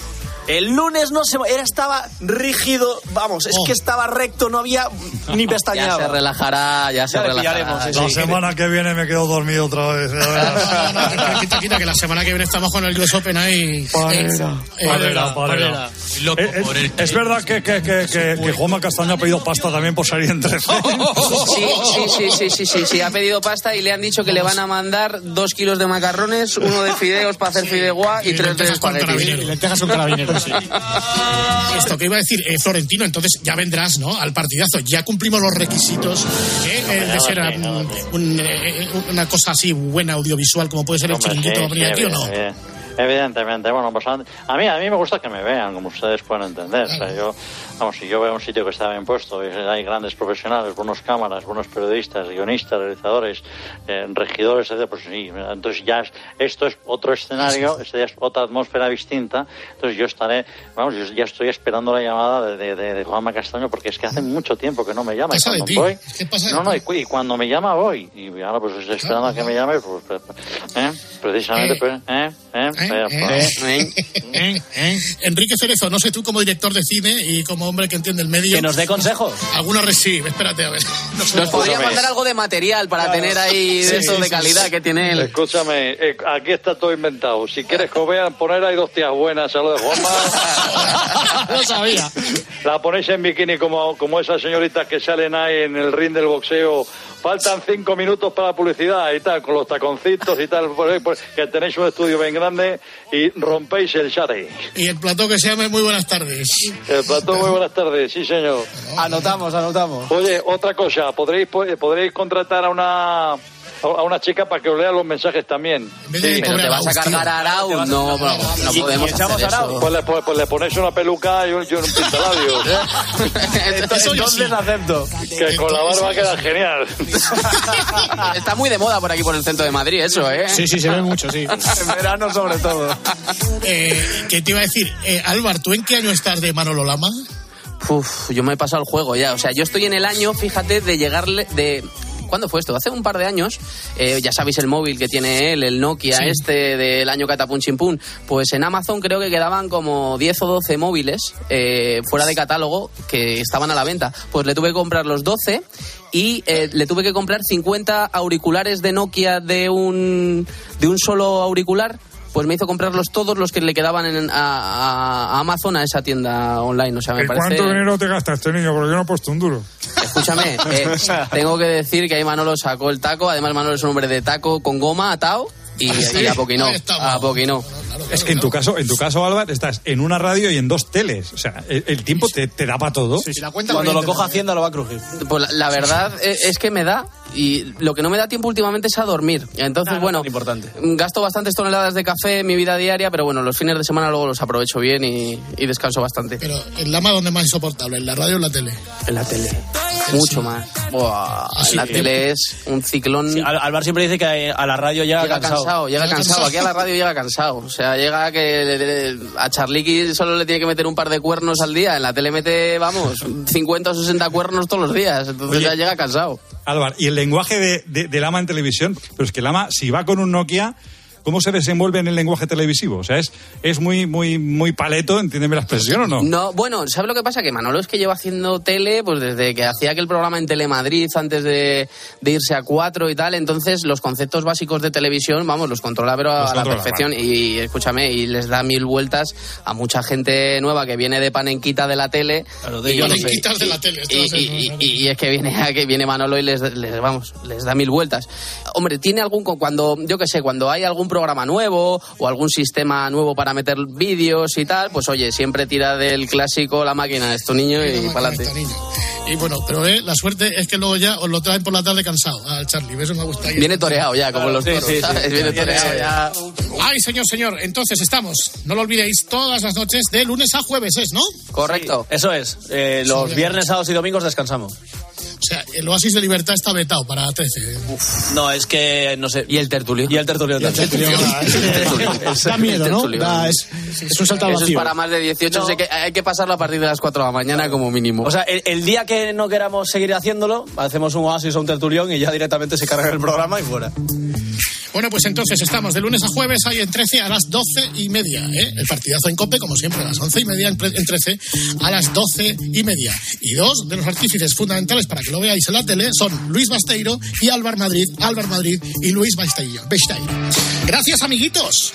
el lunes no se era estaba rígido, vamos, es Oh. que estaba recto, no había ni Ya pestañeado. se relajará, ya se Ya relajará. sí, La sí. semana que viene me quedo dormido otra vez. ya verás. No, no, no, quita, quita, que la semana que viene estamos con el US Open ahí. Parera, Eh, parera, eh, parera. Loco Eh, por el es verdad que, que, que, que, que Juanma Castaño ha pedido pasta también por salir en 13. Sí, sí, sí, sí, sí, sí, sí, ha pedido pasta y le han dicho que le van a mandar dos kilos de macarrones, uno de fideos para hacer fideuá y Y tres de lentejas con espagueti. carabinero. Y lentejas con carabinero, sí. Esto que iba a decir, eh, Florentino, entonces ya vendrás, ¿no? Al partidazo. Ya cumplimos los requisitos ¿eh? eh, de ser un, eh, una cosa así buena audiovisual como puede ser el chiringuito sí, aquí o no. Evidente- Evidentemente, bueno, pues a mí, a mí me gusta que me vean, como ustedes pueden entender. O sea, yo, vamos, si yo veo un sitio que está bien puesto y hay grandes profesionales, buenos cámaras, buenos periodistas, guionistas, realizadores, eh, regidores, etc., pues sí, entonces ya es- esto es otro escenario, esto ya es otra atmósfera distinta. Entonces yo estaré, vamos, yo ya estoy esperando la llamada de, de, de- Juanma Castaño porque es que hace mucho tiempo que no me llama. Pasa cuando voy, ¿Qué pasa no, no, y, cu- y cuando me llama voy. Y ahora pues estoy esperando a que me llame, pues, pues, ¿eh? precisamente, Eh. pues, ¿eh? ¿eh? Eh, eh. pues. ¿Eh? Enrique Cerezo, no sé tú como director de cine y como hombre que entiende el medio. Que nos dé consejos. Alguna res sí, espérate a ver. Nos podría mandar algo de material para tener ahí de esto de calidad que tiene él. Escúchame, eh, aquí está todo inventado. Si quieres que os vean poner ahí dos tías buenas a lo de Juanma, No sabía. la ponéis en bikini como, como esas señoritas que salen ahí en el ring del boxeo. Faltan cinco minutos para la publicidad y tal, con los taconcitos y tal, por ahí, por- que tenéis un estudio bien grande y rompéis el shari. Y el plató que se llame Muy Buenas tardes. El plató, muy buenas tardes, sí señor. Anotamos, anotamos. Oye, otra cosa, podréis po- podréis contratar a una a una chica para que os lea los mensajes también. Sí. Pero te vas a cargar a Arauz. No, no, no podemos echamos hacer eso. Pues le, pues- pues le ponéis una peluca y un, y un pintalabios. Entonces, sí. acepto. que con la barba queda genial. Está muy de moda por aquí, por el centro de Madrid, eso, ¿eh? Sí, sí, se ve mucho, sí. En verano sobre todo. Eh, ¿Qué te iba a decir? Eh, Álvar, ¿tú en qué año estás de Manolo Lama? Uf, yo me he pasado el juego ya. O sea, yo estoy en el año, fíjate, de llegarle. de ¿Cuándo fue esto? Hace un par de años. eh, ya sabéis el móvil que tiene él, el Nokia Sí. este del año Catapun Chimpún. Pues en Amazon creo que quedaban como 10 o 12 móviles eh, fuera de catálogo que estaban a la venta. Pues le tuve que comprar los 12 y eh, le tuve que comprar 50 auriculares de Nokia de un, de un solo auricular. Pues me hizo comprarlos todos los que le quedaban en- a, Amazon a esa tienda online. O sea, me ¿Y parece. cuánto dinero te gasta este niño? Porque yo no he puesto un duro. Escúchame, eh, tengo que decir que ahí Manolo sacó el taco. Además, Manolo es un hombre de taco con goma atado. Y, y a poquino, a poquino. Claro, Es que en tu caso, en tu caso, Álvaro, estás en una radio y en dos teles. O sea, el, el tiempo te, te da para todo. Cuando lo coja Hacienda lo va a crujir. Pues la, la verdad e- es que me da y lo que no me da tiempo últimamente es a dormir. Entonces, bueno, importante. gasto bastantes toneladas de café en mi vida diaria, pero bueno, los fines de semana luego los aprovecho bien y, y descanso bastante. Pero el lama donde más insoportable, en la radio o en la tele. En la tele. Mucho más. Buah, Así la que- tele es un ciclón. Al- Álvaro siempre dice que a la radio llega, Llega cansado. cansado, llega cansado. Aquí a la radio llega cansado. O sea, llega que a Charliqui solo le tiene que meter un par de cuernos al día. En la tele mete, vamos, 50 o 60 cuernos todos los días. Entonces Oye. ya llega cansado. Álvaro, y el lenguaje de, de, de Lama en televisión, pero es que Lama, si va con un Nokia, ¿cómo se desenvuelve en el lenguaje televisivo? O sea, es, es muy, muy, muy paleto, entiéndeme la expresión o no. No, bueno, ¿sabes lo que pasa? Que Manolo es que lleva haciendo tele pues desde que hacía aquel programa en Telemadrid antes de, de irse a cuatro y tal. Entonces, los conceptos básicos de televisión, vamos, los controla pero Los a la controla, perfección. Y escúchame, y les da mil vueltas a mucha gente nueva que viene de panenquita de la tele. de y, yo no sé. Panenquitas de la tele, y, y- y- y es que viene, a que viene Manolo y les, les, vamos, les da mil vueltas. Hombre, tiene algún, cuando, yo que sé, cuando hay algún programa nuevo o algún sistema nuevo para meter vídeos y tal, pues oye, siempre tira del clásico la máquina de esto niño y para adelante. Y bueno, pero eh, la suerte es que luego ya os lo traen por la tarde cansado al Charlie. Eso me gusta. Viene toreado ya, como los sí, toros, sí, sí. ¿sabes? Viene Viene toreado ya. Ay, señor, señor. Entonces estamos, no lo olvidéis, todas las noches de lunes a jueves, ¿es, no? Correcto. Eso es. Eh, los Sí. viernes, sábados y domingos descansamos. O sea, el oasis de libertad está vetado para 13. No, es que, no sé. Y el tertulio. Y el tertulio también. Da miedo, ¿no? Da- es, es un salto al Eso es para más de 18, sé que hay que pasarlo a partir de las 4 de la mañana como mínimo. O sea, el, el día que no queramos seguir haciéndolo, hacemos un oasis o un tertulión y ya directamente se carga el programa y fuera. Bueno, pues entonces estamos de lunes a jueves, hay en 13 a las 12 y media. ¿eh? El partidazo en COPE, como siempre, a las 11 y media, en, pre- en 13 a las 12 y media. Y dos de los artífices fundamentales para que lo veáis en la tele son Luis Basteiro y Álvar Madrid, Álvar Madrid y Luis Basteiro. Gracias, amiguitos.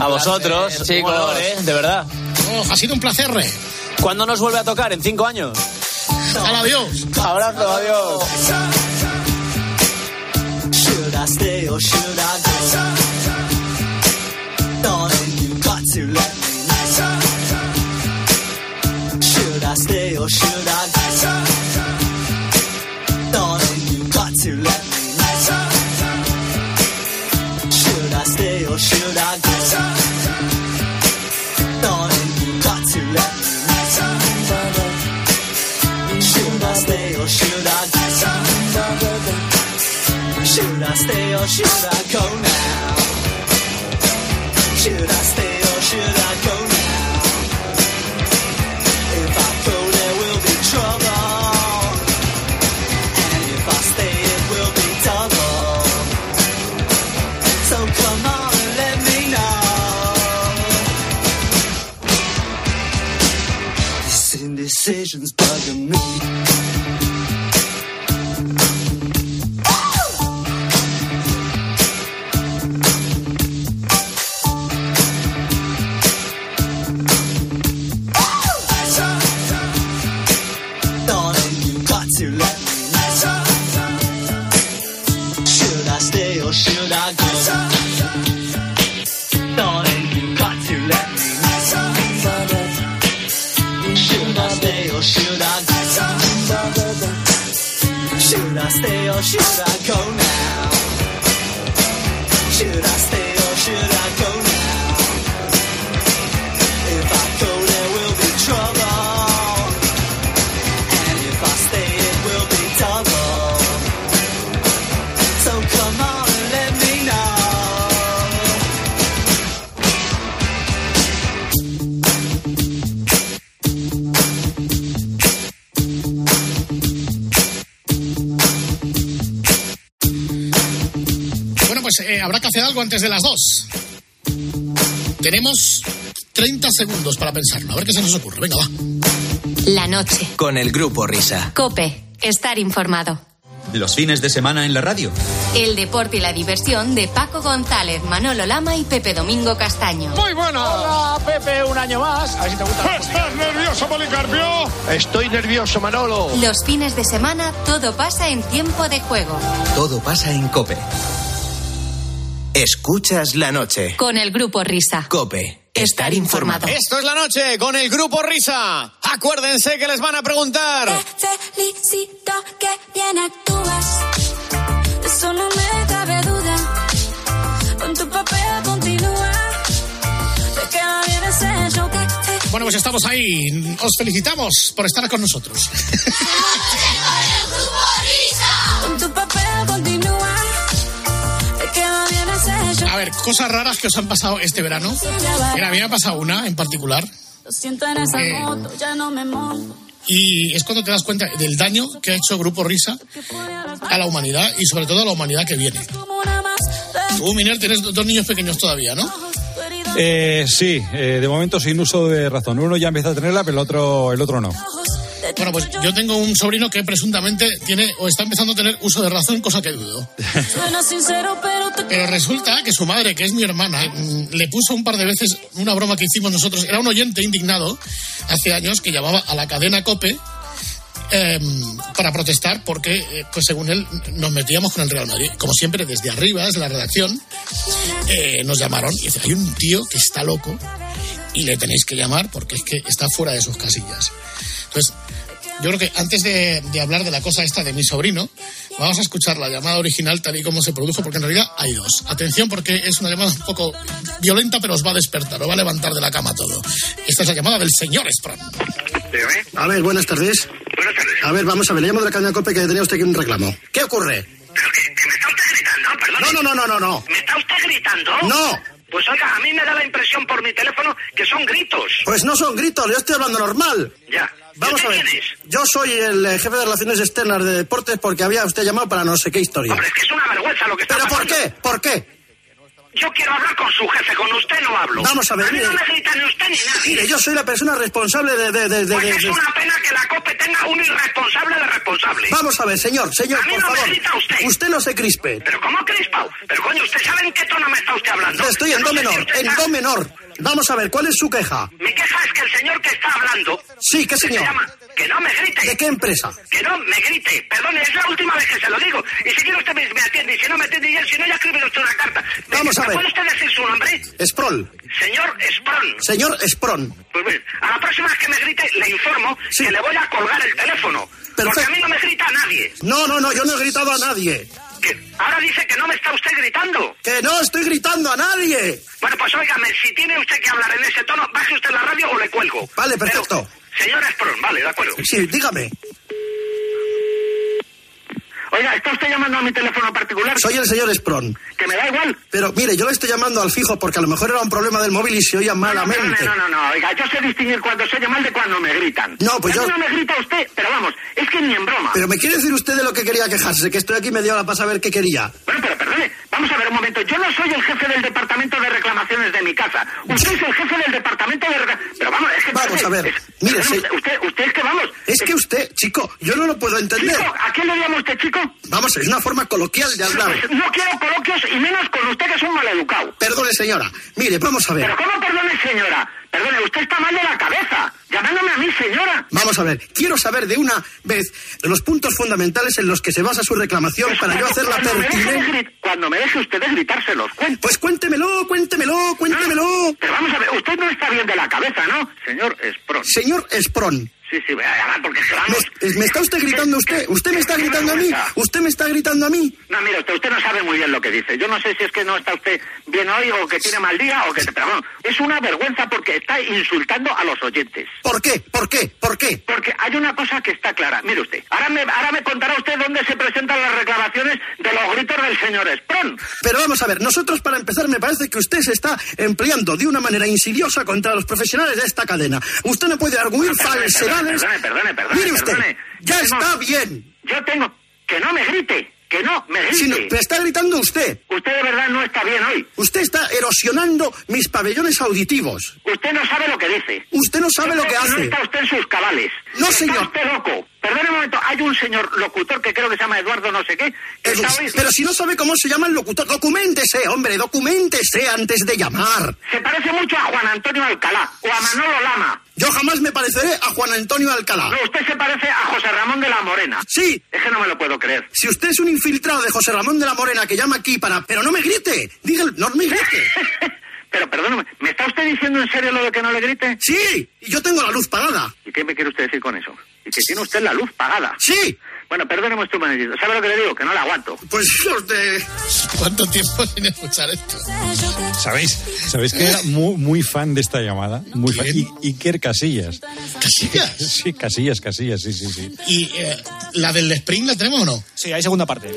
A vosotros, chicos. un honor, ¿eh? De verdad. Oh, ha sido un placer. re. ¿Cuándo nos vuelve a tocar? ¿En cinco años? Adiós. Abrazo, adiós. I stay or should I go? Darling, you got to let me know. Should I stay or should I go? Darling, you got to let me know. Should I stay or should I go? Darling, you got to let me know. Should I stay or should I go? I stay or should I go now? Should I stay or should I go now? If I go, there will be trouble. And if I stay, it will be double. So come on and let me know. This indecision's bugging me. Stay or should I go now? Eh, habrá que hacer algo antes de las 2. Tenemos 30 segundos para pensarlo. A ver qué se nos ocurre. Venga, va. La noche. Con el grupo Risa. Cope. Estar informado. Los fines de semana en la radio. El deporte y la diversión de Paco González, Manolo Lama y Pepe Domingo Castaño. Muy bueno. Hola, Pepe, un año más. A ver si te gusta. ¿Estás nervioso, Policarpio? Estoy nervioso, Manolo. Los fines de semana todo pasa en tiempo de juego. Todo pasa en Cope. Escuchas la noche. Con el grupo Risa. Cope. Estar informado. Esto es la noche con el grupo Risa. Acuérdense que les van a preguntar. Felicito que bien actúas. Eso no me cabe duda. Con tu papel continúa. Te queda bien ese show que te Bueno, pues estamos ahí. Os felicitamos por estar con nosotros. ver, cosas raras que os han pasado este verano. Mira, a mí me ha pasado una en particular. Lo siento en esa Eh. moto, ya no me monto. Y es cuando te das cuenta del daño que ha hecho Grupo Risa a la humanidad y sobre todo a la humanidad que viene. Tú, Miner, tienes dos niños pequeños todavía, ¿no? Eh, sí, eh, de momento sin uso de razón. Uno ya empieza a tenerla, pero el otro, el otro no. Bueno, pues yo tengo un sobrino que presuntamente tiene o está empezando a tener uso de razón, cosa que dudo. Pero resulta que su madre, que es mi hermana, mm, le puso un par de veces una broma que hicimos nosotros. Era un oyente indignado hace años que llamaba a la cadena Cope em, para protestar porque, eh, pues según él, nos metíamos con el Real Madrid. Como siempre, desde arriba, desde la redacción, eh, nos llamaron y dice, hay un tío que está loco y le tenéis que llamar porque es que está fuera de sus casillas. Entonces, yo creo que antes de, de hablar de la cosa esta de mi sobrino, vamos a escuchar la llamada original tal y como se produjo, porque en realidad hay dos. Atención porque es una llamada un poco violenta, pero os va a despertar, os va a levantar de la cama todo. Esta es la llamada del señor Sprang. A ver, buenas tardes. Buenas tardes. A ver, vamos a ver, le llamo de la cadena COPE que tenía usted aquí un reclamo. ¿Qué ocurre? No, no, no, no, no, no. ¿Me está usted gritando? No. Pues oiga, a mí me da la impresión por mi teléfono que son gritos. Pues no son gritos, yo estoy hablando normal. Ya. Vamos a ver. Yo soy el eh, jefe de relaciones externas de deportes porque había usted llamado para no sé qué historia. Hombre, es que es una vergüenza lo que está ¿Pero por qué? ¿Por qué? Yo quiero hablar con su jefe, con usted no hablo. Vamos a ver, A mí no me grita ni usted ni nadie. Mire, yo soy la persona responsable de... de, de, de- Pues es una pena que la COPE tenga un irresponsable de responsable. Vamos a ver, señor, señor, A mí por no me favor. grita usted. no se crispe. ¿Pero cómo crispao? Pero coño, ¿usted sabe en qué tono me está usted hablando? Estoy en do si menor, usted en está- do menor. Vamos a ver, ¿cuál es su queja? Mi queja es que el señor que está hablando... Sí, ¿qué se señor? llama- que no me grite. ¿De qué empresa? Que no me grite. Perdone, es la última vez que se lo digo. Y si quiere usted me, me atiende. Y si no me atiende, y si no, ya escribe usted una carta. Vamos a ¿Me ver. ¿Puede usted decir su nombre? Sprol. Señor Spron. Señor Spron. Pues bien, a la próxima vez que me grite, le informo que le voy a colgar el teléfono. Porque a mí no me grita nadie. No, no, no, yo no he gritado a nadie. Que ahora dice que no me está usted gritando. Que no estoy gritando a nadie. Bueno, pues óigame, si tiene usted que hablar en ese tono, baje usted la radio o le cuelgo. Vale, perfecto. Señor Spron, vale, de acuerdo. Sí, dígame. Oiga, ¿está usted llamando a mi teléfono particular? Soy el señor Spron. Que me da igual. Pero mire, yo le estoy llamando al fijo porque a lo mejor era un problema del móvil y se oía malamente. No, no, no, no, oiga, yo sé distinguir cuando se oye mal de cuando me gritan. No, pues yo- no me grita usted, pero vamos, es que ni en broma. Pero me quiere decir usted de lo que quería quejarse, que estoy aquí media hora para saber qué quería. Bueno, pero perdone, vamos a ver un momento. Yo no soy el jefe del departamento de reclamaciones de mi casa. Usted es el jefe del departamento de reclamaciones. Pero vamos, es que... Vamos a ver, es- mire, usted, usted, usted es que vamos... Es que usted, chico, yo no lo puedo entender. Chico, ¿a quién le llama usted chico? Vamos, es una forma coloquial de hablar. Pues no quiero coloquios y menos con usted que es un maleducado. Perdone, señora. Mire, vamos a ver. Pero ¿cómo perdone, señora? Perdone, usted está mal de la cabeza. Llamándome a mí, señora. Vamos a ver, quiero saber de una vez los puntos fundamentales en los que se basa su reclamación para yo hacerla pertinente. cuando me deje usted de gritar, se los cuento. Pues cuéntemelo, cuéntemelo, cuéntemelo. Pero vamos a ver, usted no está bien de la cabeza, ¿no? Señor Spron. Señor Spron, Sí, sí, además porque vamos... ¿me, me está usted gritando usted? ¿Usted me está gritando a mí? ¿Usted me está gritando a mí? No, mire, usted, usted no sabe muy bien lo que dice. Yo no sé si es que no está usted bien hoy o que tiene mal día o que... Pero bueno, es una vergüenza porque está insultando a los oyentes. ¿Por qué? ¿Por qué? ¿Por qué? Porque hay una cosa que está clara. Mire usted, ahora me, ahora me contará usted dónde se presentan las reclamaciones de los gritos del señor Spron. Pero vamos a ver, nosotros para empezar me parece que usted se está empleando de una manera insidiosa contra los profesionales de esta cadena. Usted no puede arguir Perdone, perdone, perdone. Mire usted, perdone. ya Yo está tengo- bien. Yo tengo... Que no me grite, que no me grite. Si no- me está gritando usted. Usted de verdad no está bien hoy. Usted está erosionando mis pabellones auditivos. Usted no sabe lo que dice. Usted no sabe lo que No hace. está usted en sus cabales. No, Está señor. usted loco. Perdone un momento, hay un señor locutor que creo que se llama Eduardo no sé qué, que está hoy... Pero si no sabe cómo se llama el locutor, documentese, hombre, documentese antes de llamar. Se parece mucho a Juan Antonio Alcalá o a Manolo Lama. Yo jamás me pareceré a Juan Antonio Alcalá. No, usted se parece a José Ramón de la Morena. Sí. Es que no me lo puedo creer. Si usted es un infiltrado de José Ramón de la Morena que llama aquí para... Pero no me grite, diga, no me grite. Pero perdóname, ¿me está usted diciendo en serio lo de que no le grite? Sí, y yo tengo la luz pagada. ¿Y qué me quiere usted decir con eso? ¿Y que tiene usted la luz pagada? Sí. Bueno, perdóneme usted un momentito. ¿Sabe lo que le digo? Que no la aguanto. Pues los de... ¿Cuánto tiempo sin escuchar esto? ¿Sabéis? ¿Sabéis que era muy, muy fan de esta llamada? Muy fan. I- Iker Casillas. ¿Casillas? Sí, Casillas, Casillas, sí, sí, sí. ¿Y eh, la del Spring la tenemos o no? Sí, hay segunda parte.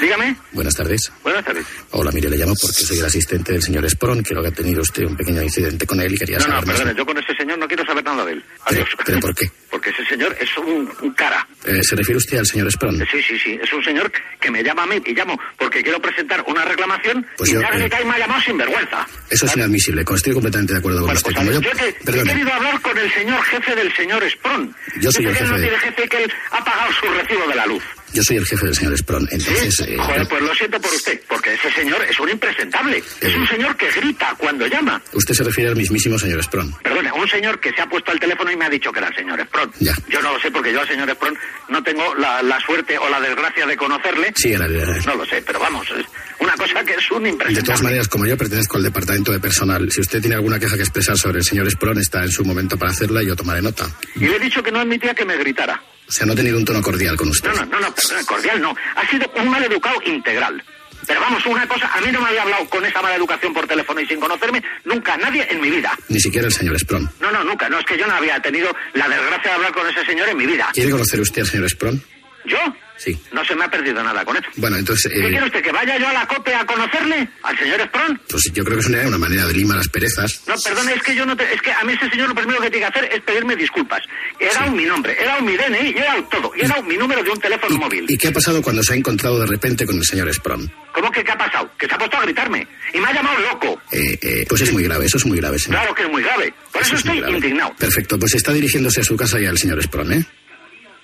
Dígame. Buenas tardes. Buenas tardes. Hola, mire, le llamo porque soy el asistente del señor Spron. Creo que ha tenido usted un pequeño incidente con él y quería No, no, saber más. perdone, yo con ese señor no quiero saber nada de él. Adiós. ¿Pero por qué? Porque ese señor es un, un cara. Eh, ¿Se refiere usted al señor Spron? Sí, sí, sí. Es un señor que me llama a mí y llamo porque quiero presentar una reclamación Pues y yo, ya eh, cae me ha llamado sin vergüenza. Eso es inadmisible. Estoy completamente de acuerdo con usted. Como yo, Yo que he querido hablar con el señor jefe del señor Spron. Yo soy el que no jefe de- tiene jefe que él ha pagado su recibo de la luz. Yo soy el jefe del señor Spron. Entonces, eh, Joder, pues lo siento por usted, porque ese señor es un impresentable. Es un señor que grita cuando llama. usted se refiere al mismísimo señor Spron. Perdone, un señor que se ha puesto al teléfono y me ha dicho que era el señor Spron. Ya. Yo no lo sé porque yo al señor Spron no tengo la, la suerte o la desgracia de conocerle. Sí, era el- No lo sé, pero vamos, es una cosa que es un De impresentable. todas maneras, como yo pertenezco al departamento de personal, si usted tiene alguna queja que expresar sobre el señor Spron, está en su momento para hacerla y yo tomaré nota. Y le he dicho que no admitía que me gritara. O sea, no ha tenido un tono cordial con usted. No, no, no, no, perdón, cordial no. Ha sido un mal educado integral. Pero vamos, una cosa, a mí no me había hablado con esa mala educación por teléfono y sin conocerme nunca nadie en mi vida. Ni siquiera el señor Spron. No, no, nunca. No, es que yo no había tenido la desgracia de hablar con ese señor en mi vida. ¿Quiere conocer usted al señor Spron? ¿Yo? Sí. No se me ha perdido nada con eso. Bueno, entonces, ¿Qué eh, quiere usted? ¿Que vaya yo a la COPE a conocerle? ¿Al señor Spron? pues yo creo que es una, una manera de limar las perezas. No, perdone, es que yo no te- es que a mí ese señor lo primero que tiene que hacer es pedirme disculpas. He dado mi nombre, he dado mi DNI, he dado todo. Y he dado mi número de un teléfono móvil. ¿Y qué ha pasado cuando se ha encontrado de repente con el señor Spron? ¿Cómo que qué ha pasado? Que se ha puesto a gritarme. Y me ha llamado loco. Eh, eh, pues es muy grave, eso es muy grave, señor. Claro que es muy grave. Por eso, es estoy indignado. Perfecto, pues está dirigiéndose a su casa y al señor Spron, ¿eh?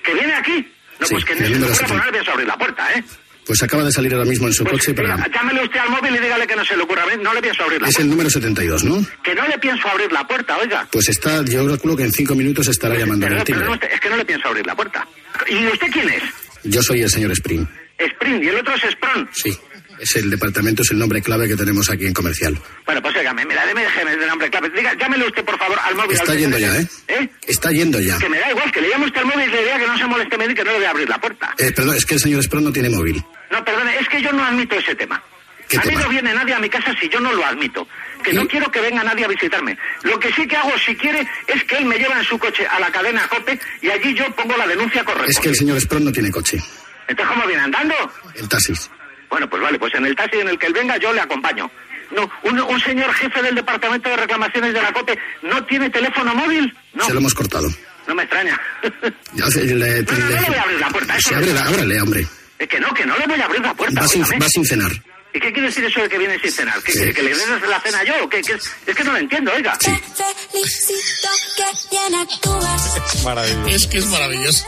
¿Que viene aquí? No, Sí, pues que el se me número 70. poner de abrir la puerta, ¿eh? Pues acaba de salir ahora mismo en su coche para... Llámele usted al móvil y dígale que no se le ocurra. No le pienso abrir la Es el puerta. número 72, ¿no? Que no le pienso abrir la puerta, oiga. Pues está, yo calculo que en cinco minutos estará llamando en Perdón, el timbre. usted, es que no le pienso abrir la puerta. ¿Y usted quién es? Yo soy el señor Spring. Sprint y el otro es Spron. Sí, es el departamento, es el nombre clave que tenemos aquí en comercial. Bueno, pues mira, déme déjeme de nombre clave. Diga, llámele usted, por favor, al móvil. Está al yendo ya, ¿eh? ¿Eh? Está yendo ya. Que me da igual, que le llame usted al móvil y le diga que no se moleste me que no le voy a abrir la puerta. Eh, perdón, es que el señor Spron no tiene móvil. No, perdone, es que yo no admito ese tema. ¿Qué a mí no viene nadie a mi casa si yo no lo admito. Que no quiero que venga nadie a visitarme. Lo que sí que hago, si quiere, es que él me lleva en su coche a la cadena COPE y allí yo pongo la denuncia correcta. Es que el señor Spron no tiene coche. Entonces, ¿cómo viene? ¿Andando? El taxis. Bueno, pues vale, pues en el taxi en el que él venga yo le acompaño. No, un, un señor jefe del departamento de reclamaciones de la COPE no tiene teléfono móvil. No, Se lo hemos cortado. no me extraña. Ya, se- le- No, no, le- no le voy a abrir la puerta. eso Sí, ábrela, ábrale, hombre. Es que no, que no le voy a abrir la puerta. Va sin, va sin cenar. ¿Y qué quiere decir eso de que viene sin cenar? ¿Que, Sí. que, que le des la cena yo? ¿O qué? ¿Qué es? es que no lo entiendo, oiga. Felicito que bien actúas. Maravilloso. Es que es maravilloso.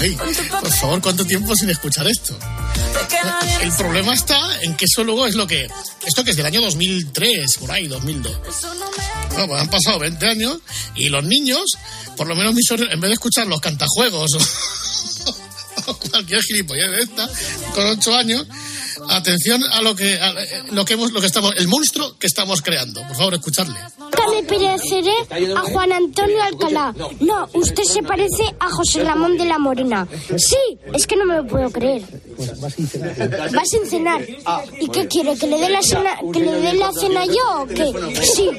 Ay, por favor, ¿cuánto tiempo sin escuchar esto? El problema está en que eso luego es lo que... Esto que es del año 2003, por ahí, 2002. Bueno, pues han pasado 20 años y los niños, por lo menos mis en vez de escuchar los cantajuegos o, cualquier gilipollez de esta, con 8 años, atención a lo que, a lo que hemos, lo que estamos, el monstruo que estamos creando. Por favor, escucharle. Me pareceré a Juan Antonio Alcalá. No, usted se parece a José Ramón de la Morena. Sí, es que no me lo puedo creer. Va sin cenar. ¿Y qué quiere? ¿Que le dé la cena, que le dé la cena yo o qué? Sí.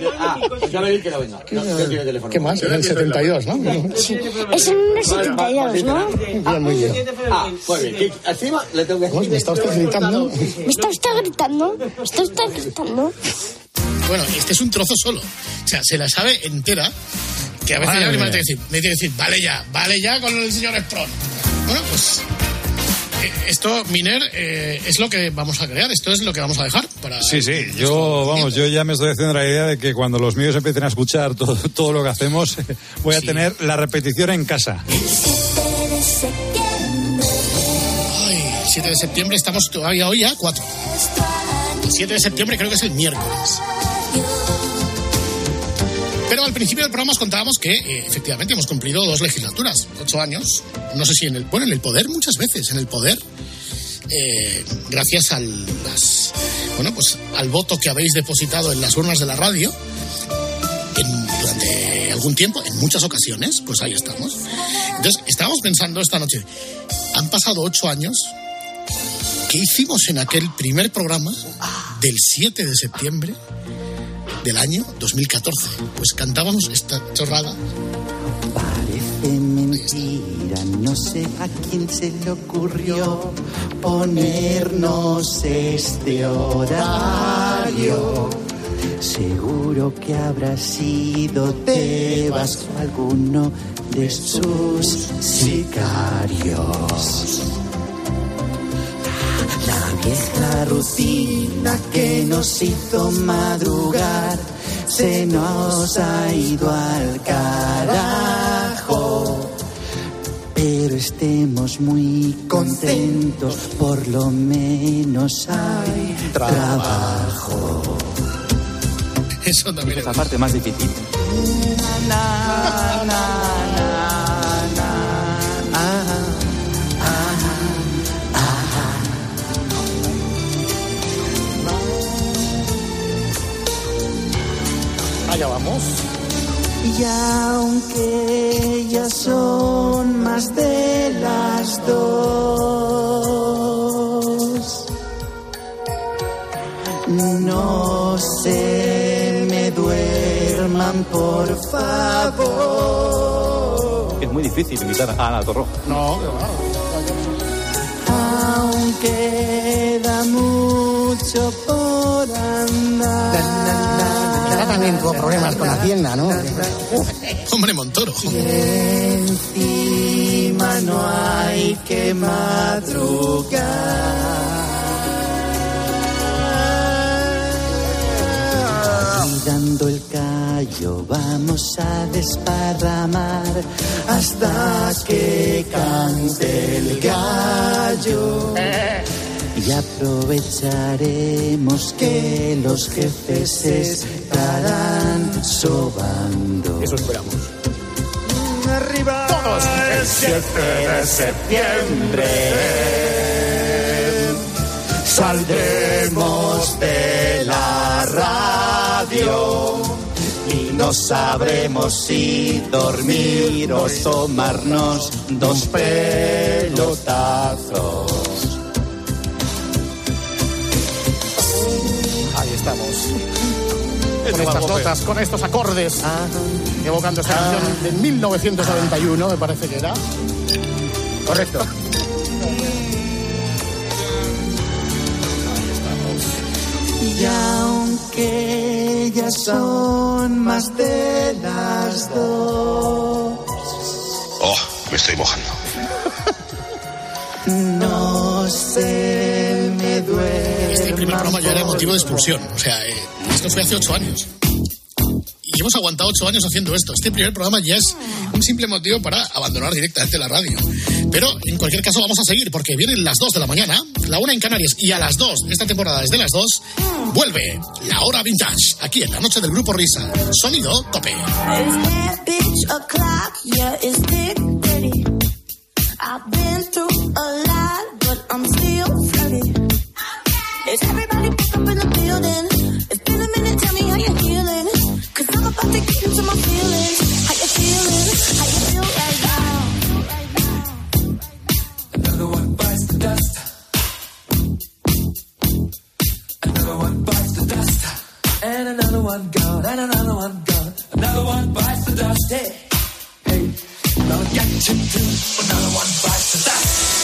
¿Qué más? En el 72, ¿no? Sí. Es en el 72, ¿no? Bien, muy bien. Ah, muy bien. ¿Qué- Encima le tengo que ¿Cómo? ¿Me está usted gritando? ¿Me está usted gritando? ¿Me está usted gritando? Bueno, este es un trozo solo. O sea, se la sabe entera. Que a veces Madre ya me tiene que decir, me tiene que decir, vale ya, vale ya con el señor Spron. Bueno, pues eh, esto, Miner, eh, es lo que vamos a crear, esto es lo que vamos a dejar para... Sí, sí, yo, vamos, yo ya me estoy haciendo la idea de que cuando los míos empiecen a escuchar todo, todo lo que hacemos, voy a tener la repetición en casa. Ay, 7 de septiembre, estamos todavía hoy a 4. 7 de septiembre creo que es el miércoles. Pero al principio del programa os contábamos que eh, efectivamente hemos cumplido dos legislaturas, ocho años. No sé si en el, bueno, en el poder muchas veces, en el poder, eh, gracias al, bueno, pues, al voto que habéis depositado en las urnas de la radio durante algún tiempo, en muchas ocasiones, pues ahí estamos. Entonces, estábamos pensando esta noche, han pasado ocho años, ¿qué hicimos en aquel primer programa del 7 de septiembre del año 2014? Pues cantábamos esta chorrada. Parece mentira, no sé a quién se le ocurrió ponernos este horario. Seguro que habrá sido Tebas o alguno de sus sicarios. La vieja rutina que nos hizo madrugar se nos ha ido al carajo. Pero estemos muy contentos, por lo menos hay trabajo. Eso también es la parte más difícil. Allá vamos. Y aunque ya son más de las dos, no se me duerman, por favor. Es muy difícil imitar a Ana Torroja. No, Aún queda mucho por andar. También tuvo problemas con Hacienda, ¿no? Hombre Montoro. Y encima no hay que madrugar. Dando el callo vamos a desparramar hasta que cante el gallo. Y aprovecharemos que los jefes estarán sobando. Eso esperamos. Arriba todos el 7 de septiembre. Saldremos de la radio y no sabremos si dormir o tomarnos dos pelotazos. Con estas notas, con estos acordes, evocando esta canción de 1991, me parece que era. Correcto. Y aunque ya son más de las dos, Oh, me estoy mojando. no se me duerme. Primer programa ya era motivo de expulsión. O sea, eh, esto fue hace ocho años. Y hemos aguantado ocho años haciendo esto. Este primer programa ya es un simple motivo para abandonar directamente la radio. Pero en cualquier caso vamos a seguir porque vienen las dos de la mañana, la una en Canarias y a las dos, esta temporada desde las dos, vuelve la hora vintage, aquí en la noche del grupo Risa. Sonido tope. Is everybody back up in the building? It's been a minute, tell me how you're feeling. Cause I'm about to get into my feelings. How you feeling? How you feel right now? Another one bites the dust. Another one bites the dust. And another one gone. And another one gone. Another one bites the dust. Hey, hey. Gonna get you too. Another one bites the dust.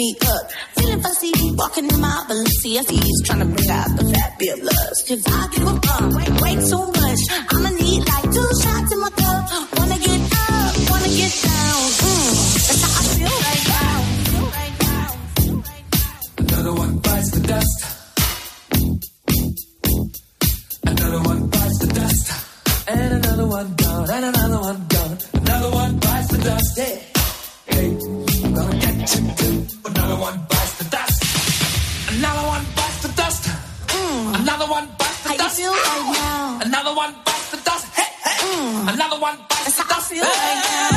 up. Feeling fussy, walking in my Balenciagas, trying to bring out the fat. Cause I give a fuck, way, way too much. I'ma need like feel like now.